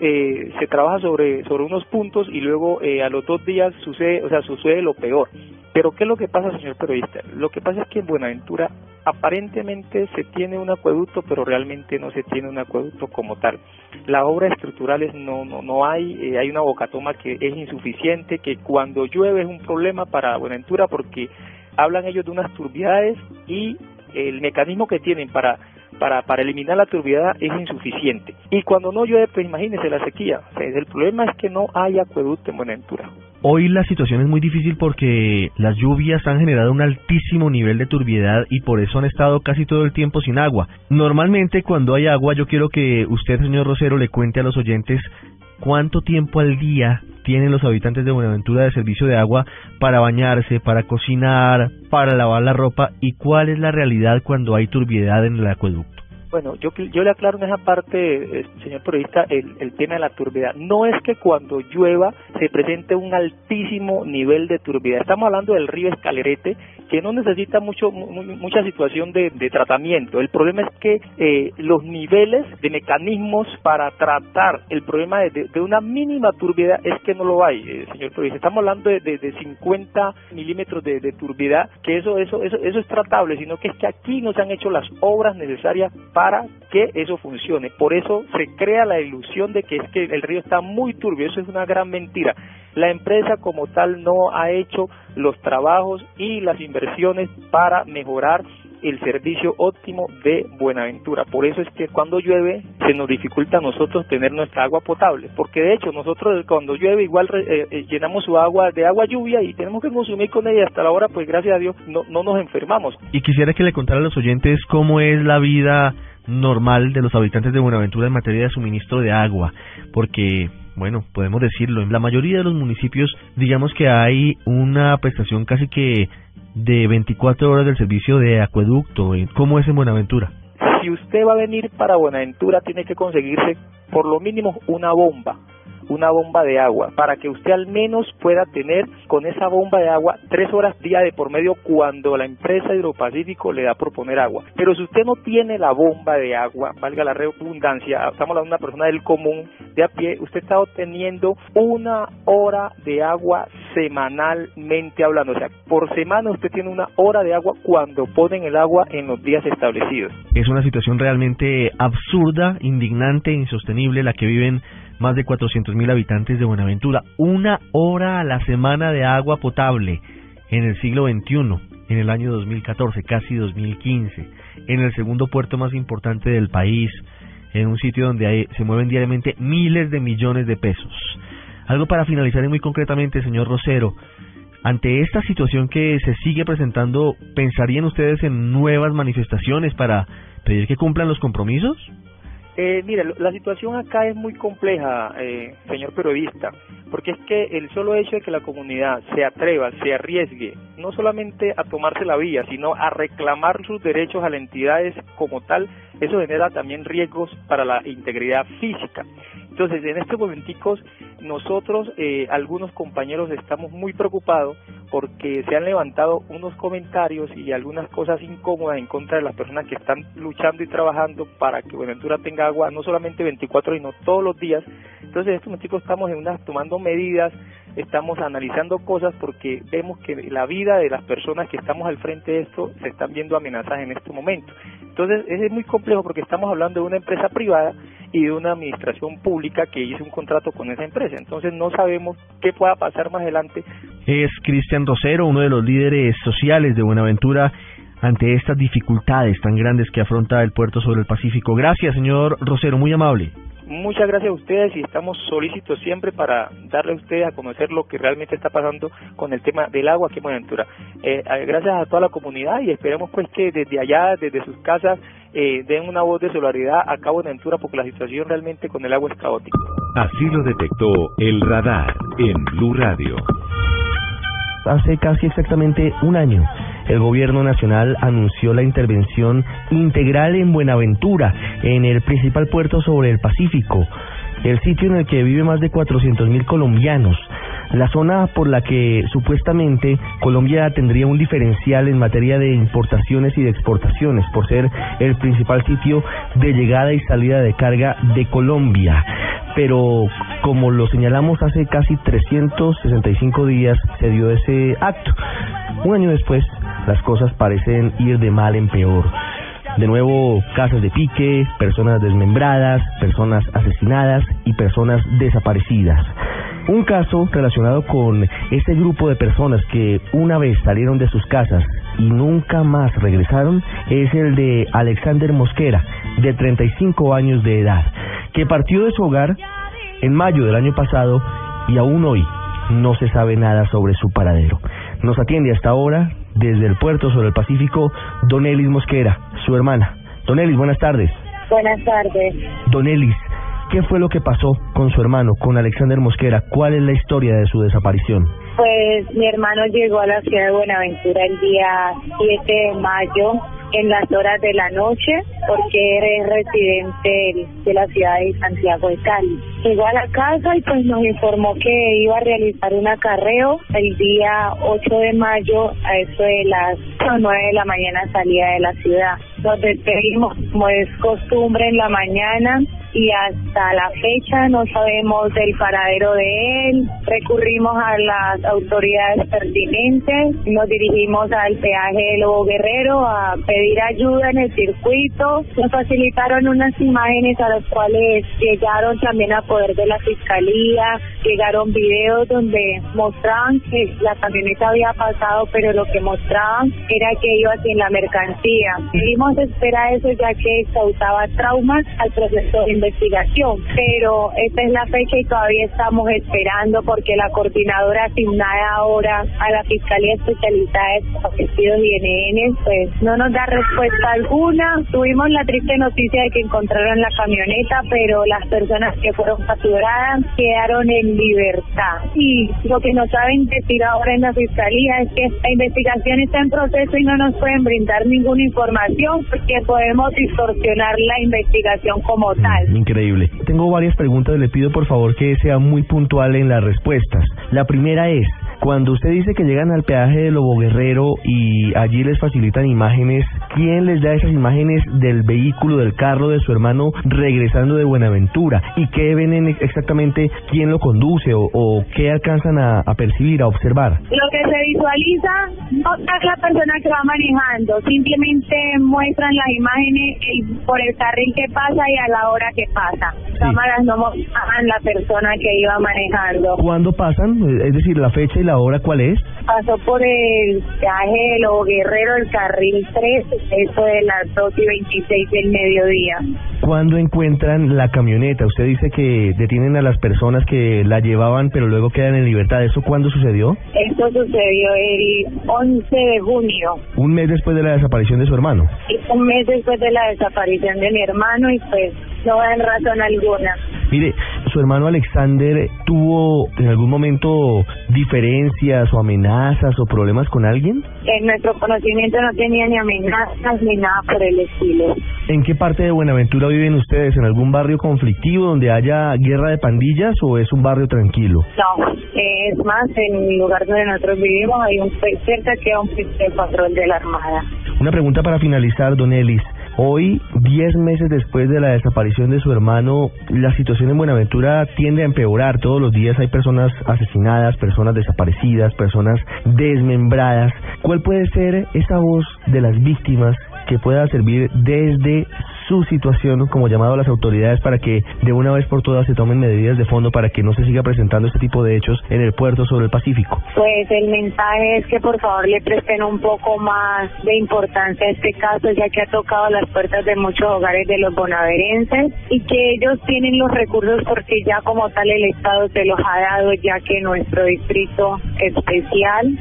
eh, se trabaja sobre sobre unos puntos y luego eh, a los dos días sucede o sea sucede lo peor pero qué es lo que pasa señor periodista lo que pasa es que en Buenaventura aparentemente se tiene un acueducto pero realmente no se tiene un acueducto como tal las obras estructurales no no no hay eh, hay una bocatoma que es insuficiente que cuando llueve es un problema para Buenaventura porque hablan ellos de unas turbiedades y el mecanismo que tienen para para, para eliminar la turbiedad es insuficiente. Y cuando no llueve, pues imagínense la sequía. El problema es que no hay acueducto en Buenaventura. Hoy la situación es muy difícil porque las lluvias han generado un altísimo nivel de turbiedad y por eso han estado casi todo el tiempo sin agua. Normalmente cuando hay agua yo quiero que usted, señor Rosero, le cuente a los oyentes cuánto tiempo al día tienen los habitantes de Buenaventura de servicio de agua para bañarse, para cocinar, para lavar la ropa y cuál es la realidad cuando hay turbiedad en el acueducto. Bueno, yo, yo le aclaro en esa parte, eh, señor periodista, el, el tema de la turbiedad. No es que cuando llueva se presente un altísimo nivel de turbiedad. Estamos hablando del río Escalerete, que no necesita mucho mu- mucha situación de, de tratamiento. El problema es que eh, los niveles de mecanismos para tratar el problema de, de- una mínima turbiedad es que no lo hay, eh, señor periodista. Estamos hablando de, de, de 50 milímetros de, de turbiedad, que eso, eso, eso, eso es tratable, sino que es que aquí no se han hecho las obras necesarias que eso funcione. Por eso se crea la ilusión de que es que el río está muy turbio. Eso es una gran mentira. La empresa como tal no ha hecho los trabajos y las inversiones para mejorar el servicio óptimo de Buenaventura. Por eso es que cuando llueve se nos dificulta a nosotros tener nuestra agua potable, porque de hecho nosotros cuando llueve igual eh, eh, llenamos su agua de agua lluvia y tenemos que consumir con ella hasta la hora, pues gracias a Dios no, no nos enfermamos. Y quisiera que le contara a los oyentes cómo es la vida normal de los habitantes de Buenaventura en materia de suministro de agua, porque, bueno, podemos decirlo, en la mayoría de los municipios, digamos que hay una prestación casi que de 24 horas del servicio de acueducto. ¿Cómo es en Buenaventura? Si usted va a venir para Buenaventura, tiene que conseguirse por lo mínimo una bomba, una bomba de agua, para que usted al menos pueda tener con esa bomba de agua tres horas día de por medio cuando la empresa Hidropacífico le da a proponer agua. Pero si usted no tiene la bomba de agua, valga la redundancia, estamos hablando de una persona del común, de a pie, usted está obteniendo una hora de agua semanalmente hablando. O sea, por semana usted tiene una hora de agua cuando ponen el agua en los días establecidos. Es una situación realmente absurda, indignante, insostenible la que viven más de 400.000 habitantes de Buenaventura. Una hora a la semana de agua potable en el siglo XXI, en el año 2014, casi 2015, en el segundo puerto más importante del país, en un sitio donde se mueven diariamente miles de millones de pesos. Algo para finalizar y muy concretamente, señor Rosero, ante esta situación que se sigue presentando, ¿pensarían ustedes en nuevas manifestaciones para pedir que cumplan los compromisos? Eh, mire, la situación acá es muy compleja, eh, señor periodista, porque es que el solo hecho de que la comunidad se atreva, se arriesgue, no solamente a tomarse la vía, sino a reclamar sus derechos a las entidades como tal, eso genera también riesgos para la integridad física. Entonces, en estos momenticos, nosotros, eh, algunos compañeros, estamos muy preocupados porque se han levantado unos comentarios y algunas cosas incómodas en contra de las personas que están luchando y trabajando para que Buenaventura tenga agua no solamente 24 sino todos los días. Entonces, en estos momenticos estamos en unas tomando medidas, estamos analizando cosas porque vemos que la vida de las personas que estamos al frente de esto se están viendo amenazadas en este momento. Entonces, es muy complejo porque estamos hablando de una empresa privada y de una administración pública que hizo un contrato con esa empresa. Entonces, no sabemos qué pueda pasar más adelante. Es Cristian Rosero, uno de los líderes sociales de Buenaventura ante estas dificultades tan grandes que afronta el puerto sobre el Pacífico. Gracias, señor Rosero, muy amable. Muchas gracias a ustedes y estamos solícitos siempre para darle a ustedes a conocer lo que realmente está pasando con el tema del agua aquí en Buenaventura. Eh, eh, gracias a toda la comunidad y esperemos pues que desde allá, desde sus casas, eh, den una voz de solidaridad a Cabo Buenaventura porque la situación realmente con el agua es caótica. Así lo detectó el radar en Blue Radio. Hace casi exactamente un año, el gobierno nacional anunció la intervención integral en Buenaventura, en el principal puerto sobre el Pacífico, el sitio en el que vive más de 400.000 colombianos. La zona por la que supuestamente Colombia tendría un diferencial en materia de importaciones y de exportaciones, por ser el principal sitio de llegada y salida de carga de Colombia. Pero como lo señalamos hace casi 365 días, se dio ese acto. Un año después, las cosas parecen ir de mal en peor. De nuevo, casas de pique, personas desmembradas, personas asesinadas y personas desaparecidas. Un caso relacionado con este grupo de personas que una vez salieron de sus casas y nunca más regresaron es el de Alexander Mosquera, de 35 años de edad, que partió de su hogar en mayo del año pasado y aún hoy no se sabe nada sobre su paradero. Nos atiende hasta ahora desde el puerto sobre el Pacífico Don Elis Mosquera, su hermana. Don Elis, buenas tardes. Buenas tardes. Don Elis, ¿qué fue lo que pasó con su hermano, con Alexander Mosquera? ¿Cuál es la historia de su desaparición? Pues mi hermano llegó a la ciudad de Buenaventura el día 7 de mayo en las horas de la noche porque él es residente de la ciudad de Santiago de Cali. Llegó a la casa y pues nos informó que iba a realizar un acarreo el día 8 de mayo a eso de las 9 de la mañana salida de la ciudad. Nos despedimos como es costumbre en la mañana y hasta la fecha no sabemos del paradero de él. Recurrimos a las autoridades pertinentes, nos dirigimos al peaje de Lobo Guerrero a pedir ayuda en el circuito. Nos facilitaron unas imágenes a las cuales llegaron también a poder de la fiscalía, llegaron videos donde mostraban que la camioneta había pasado, pero lo que mostraban era que iba sin la mercancía. Debimos esperar eso ya que causaba traumas al proceso de investigación, pero esta es la fecha y todavía estamos esperando porque la coordinadora asignada ahora a la Fiscalía Especializada de Desaparecidos y NN pues no nos da respuesta alguna. Tuvimos la triste noticia de que encontraron la camioneta, pero las personas que fueron capturadas quedaron en libertad. Y lo que nos saben decir ahora en la Fiscalía es que la investigación está en proceso y no nos pueden brindar ninguna información porque podemos distorsionar la investigación como tal. Increíble. Tengo varias preguntas, le pido por favor que sea muy puntual en las respuestas. La primera es, Cuando usted dice que llegan al peaje de Lobo Guerrero y allí les facilitan imágenes, ¿quién les da esas imágenes del vehículo, del carro de su hermano regresando de Buenaventura? ¿Y qué ven en exactamente quién lo conduce o, o qué alcanzan a, a percibir, a observar? Lo que se visualiza no es la persona que va manejando, simplemente muestran las imágenes el- por el carril que pasa y a la hora que pasa. Cámaras no mostraban la persona que iba manejando. ¿Cuándo pasan? Es decir, la fecha y la hora, ¿cuál es? Pasó por el viaje de Lobo Guerrero, el carril 3, eso de las 2 y 26 del mediodía. ¿Cuándo encuentran la camioneta? Usted dice que detienen a las personas que la llevaban, pero luego quedan en libertad. ¿Eso cuándo sucedió? Esto sucedió el 11 de junio, Un mes después de la desaparición de su hermano. y un mes después de la desaparición de mi hermano y pues no dan razón alguna. Mire, su hermano Alexander tuvo en algún momento diferencias o amenazas o problemas con alguien. En nuestro conocimiento no tenía ni amenazas ni nada por el estilo. ¿En qué parte de Buenaventura viven ustedes? ¿En algún barrio conflictivo donde haya guerra de pandillas o es un barrio tranquilo? No, es más, en el lugar donde nosotros vivimos hay un cerca que un puesto de patrón de la Armada. Una pregunta para finalizar, don Ellis. Hoy, diez meses después de la desaparición de su hermano, la situación en Buenaventura tiende a empeorar. Todos los días hay personas asesinadas, personas desaparecidas, personas desmembradas. ¿Cuál puede ser esa voz de las víctimas que pueda servir desde su situación como llamado a las autoridades para que de una vez por todas se tomen medidas de fondo para que no se siga presentando este tipo de hechos en el puerto sobre el Pacífico? Pues el mensaje es que por favor le presten un poco más de importancia a este caso, ya que ha tocado las puertas de muchos hogares de los bonaverenses y que ellos tienen los recursos porque ya como tal el Estado se los ha dado, ya que nuestro distrito especial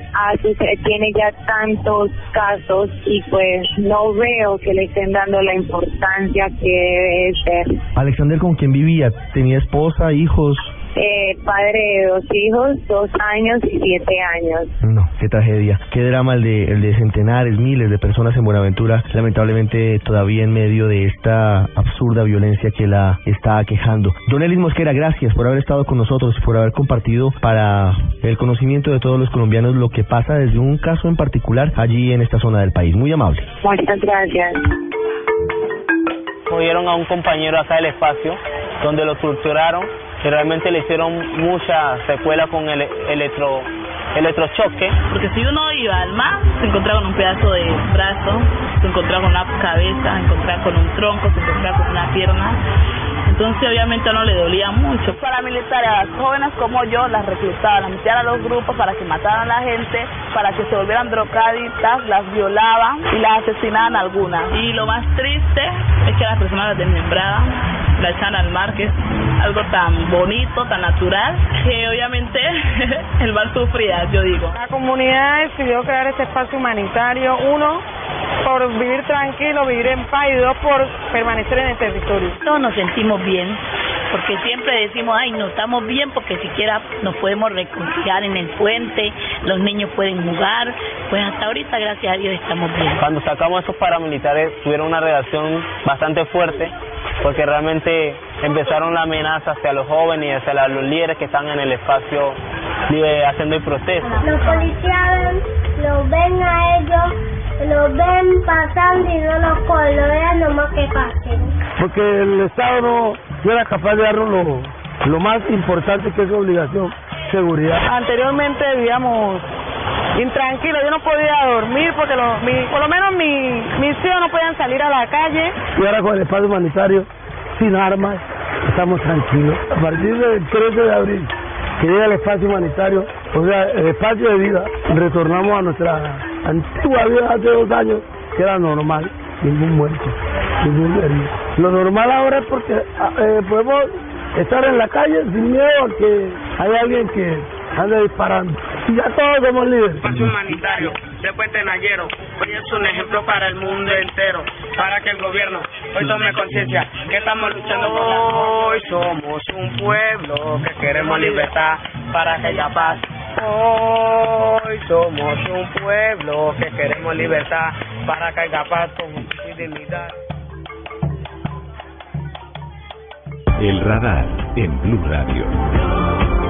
tiene ya tantos casos y pues no veo que le estén dando la importancia que debe ser. Alexander, ¿con quién vivía? ¿Tenía esposa, hijos? Eh, padre de dos hijos, dos años y siete años. No, qué tragedia. Qué drama el de, el de centenares, miles de personas en Buenaventura, lamentablemente todavía en medio de esta absurda violencia que la está aquejando. Don Elis Mosquera, gracias por haber estado con nosotros y por haber compartido para el conocimiento de todos los colombianos lo que pasa desde un caso en particular allí en esta zona del país. Muy amable. Muchas gracias. Cogieron a un compañero acá del espacio, donde lo torturaron y realmente le hicieron mucha secuela con el electro, electrochoque. Porque si uno iba al mar, se encontraba con un pedazo de brazo, se encontraba con una cabeza, se encontraba con un tronco, se encontraba con una pierna. Entonces obviamente a uno le dolía mucho. Paramilitares, jóvenes como yo, las reclutaban, las metían a los grupos para que mataran a la gente, para que se volvieran drogadictas, las violaban y las asesinaban algunas. Y lo más triste es que a las personas las desmembraban, la echan al mar, que es algo tan bonito, tan natural, que obviamente <laughs> el mar sufría, yo digo. La comunidad decidió crear este espacio humanitario, uno, por vivir tranquilo, vivir en paz y dos, por permanecer en el territorio. Todos nos sentimos bien, porque siempre decimos, ay, no estamos bien porque siquiera nos podemos refugiar en el puente, los niños pueden jugar, pues hasta ahorita, gracias a Dios, estamos bien. Cuando sacamos a esos paramilitares tuvieron una reacción bastante fuerte porque realmente empezaron la amenaza hacia los jóvenes y hacia los líderes que están en el espacio haciendo el protesto. Los policías los ven a ellos, los ven pasando y no los colorean nomás que pasen. porque el Estado no, no era capaz de darnos lo, lo más importante que es su obligación, seguridad. Anteriormente vivíamos intranquilos, yo no podía dormir porque lo- mi- por lo menos mi, mis hijos no podían salir a la calle. Y ahora con el espacio humanitario, sin armas, estamos tranquilos. A partir del 13 de abril, que llega el espacio humanitario, o sea, el espacio de vida, retornamos a nuestra antigua vida hace dos años, que era normal, ningún muerto, ningún herido. Lo normal ahora es porque ah, eh, podemos estar en la calle sin miedo a que haya alguien que ande disparando. Y ya todos somos libres. espacio humanitario de Puente Nayero. Hoy es un ejemplo para el mundo entero, para que el gobierno hoy tome conciencia que estamos luchando por la Hoy somos un pueblo que queremos libertad para que haya paz. Hoy somos un pueblo que queremos libertad para que haya paz con justicia y dignidad. El radar en Blue Radio.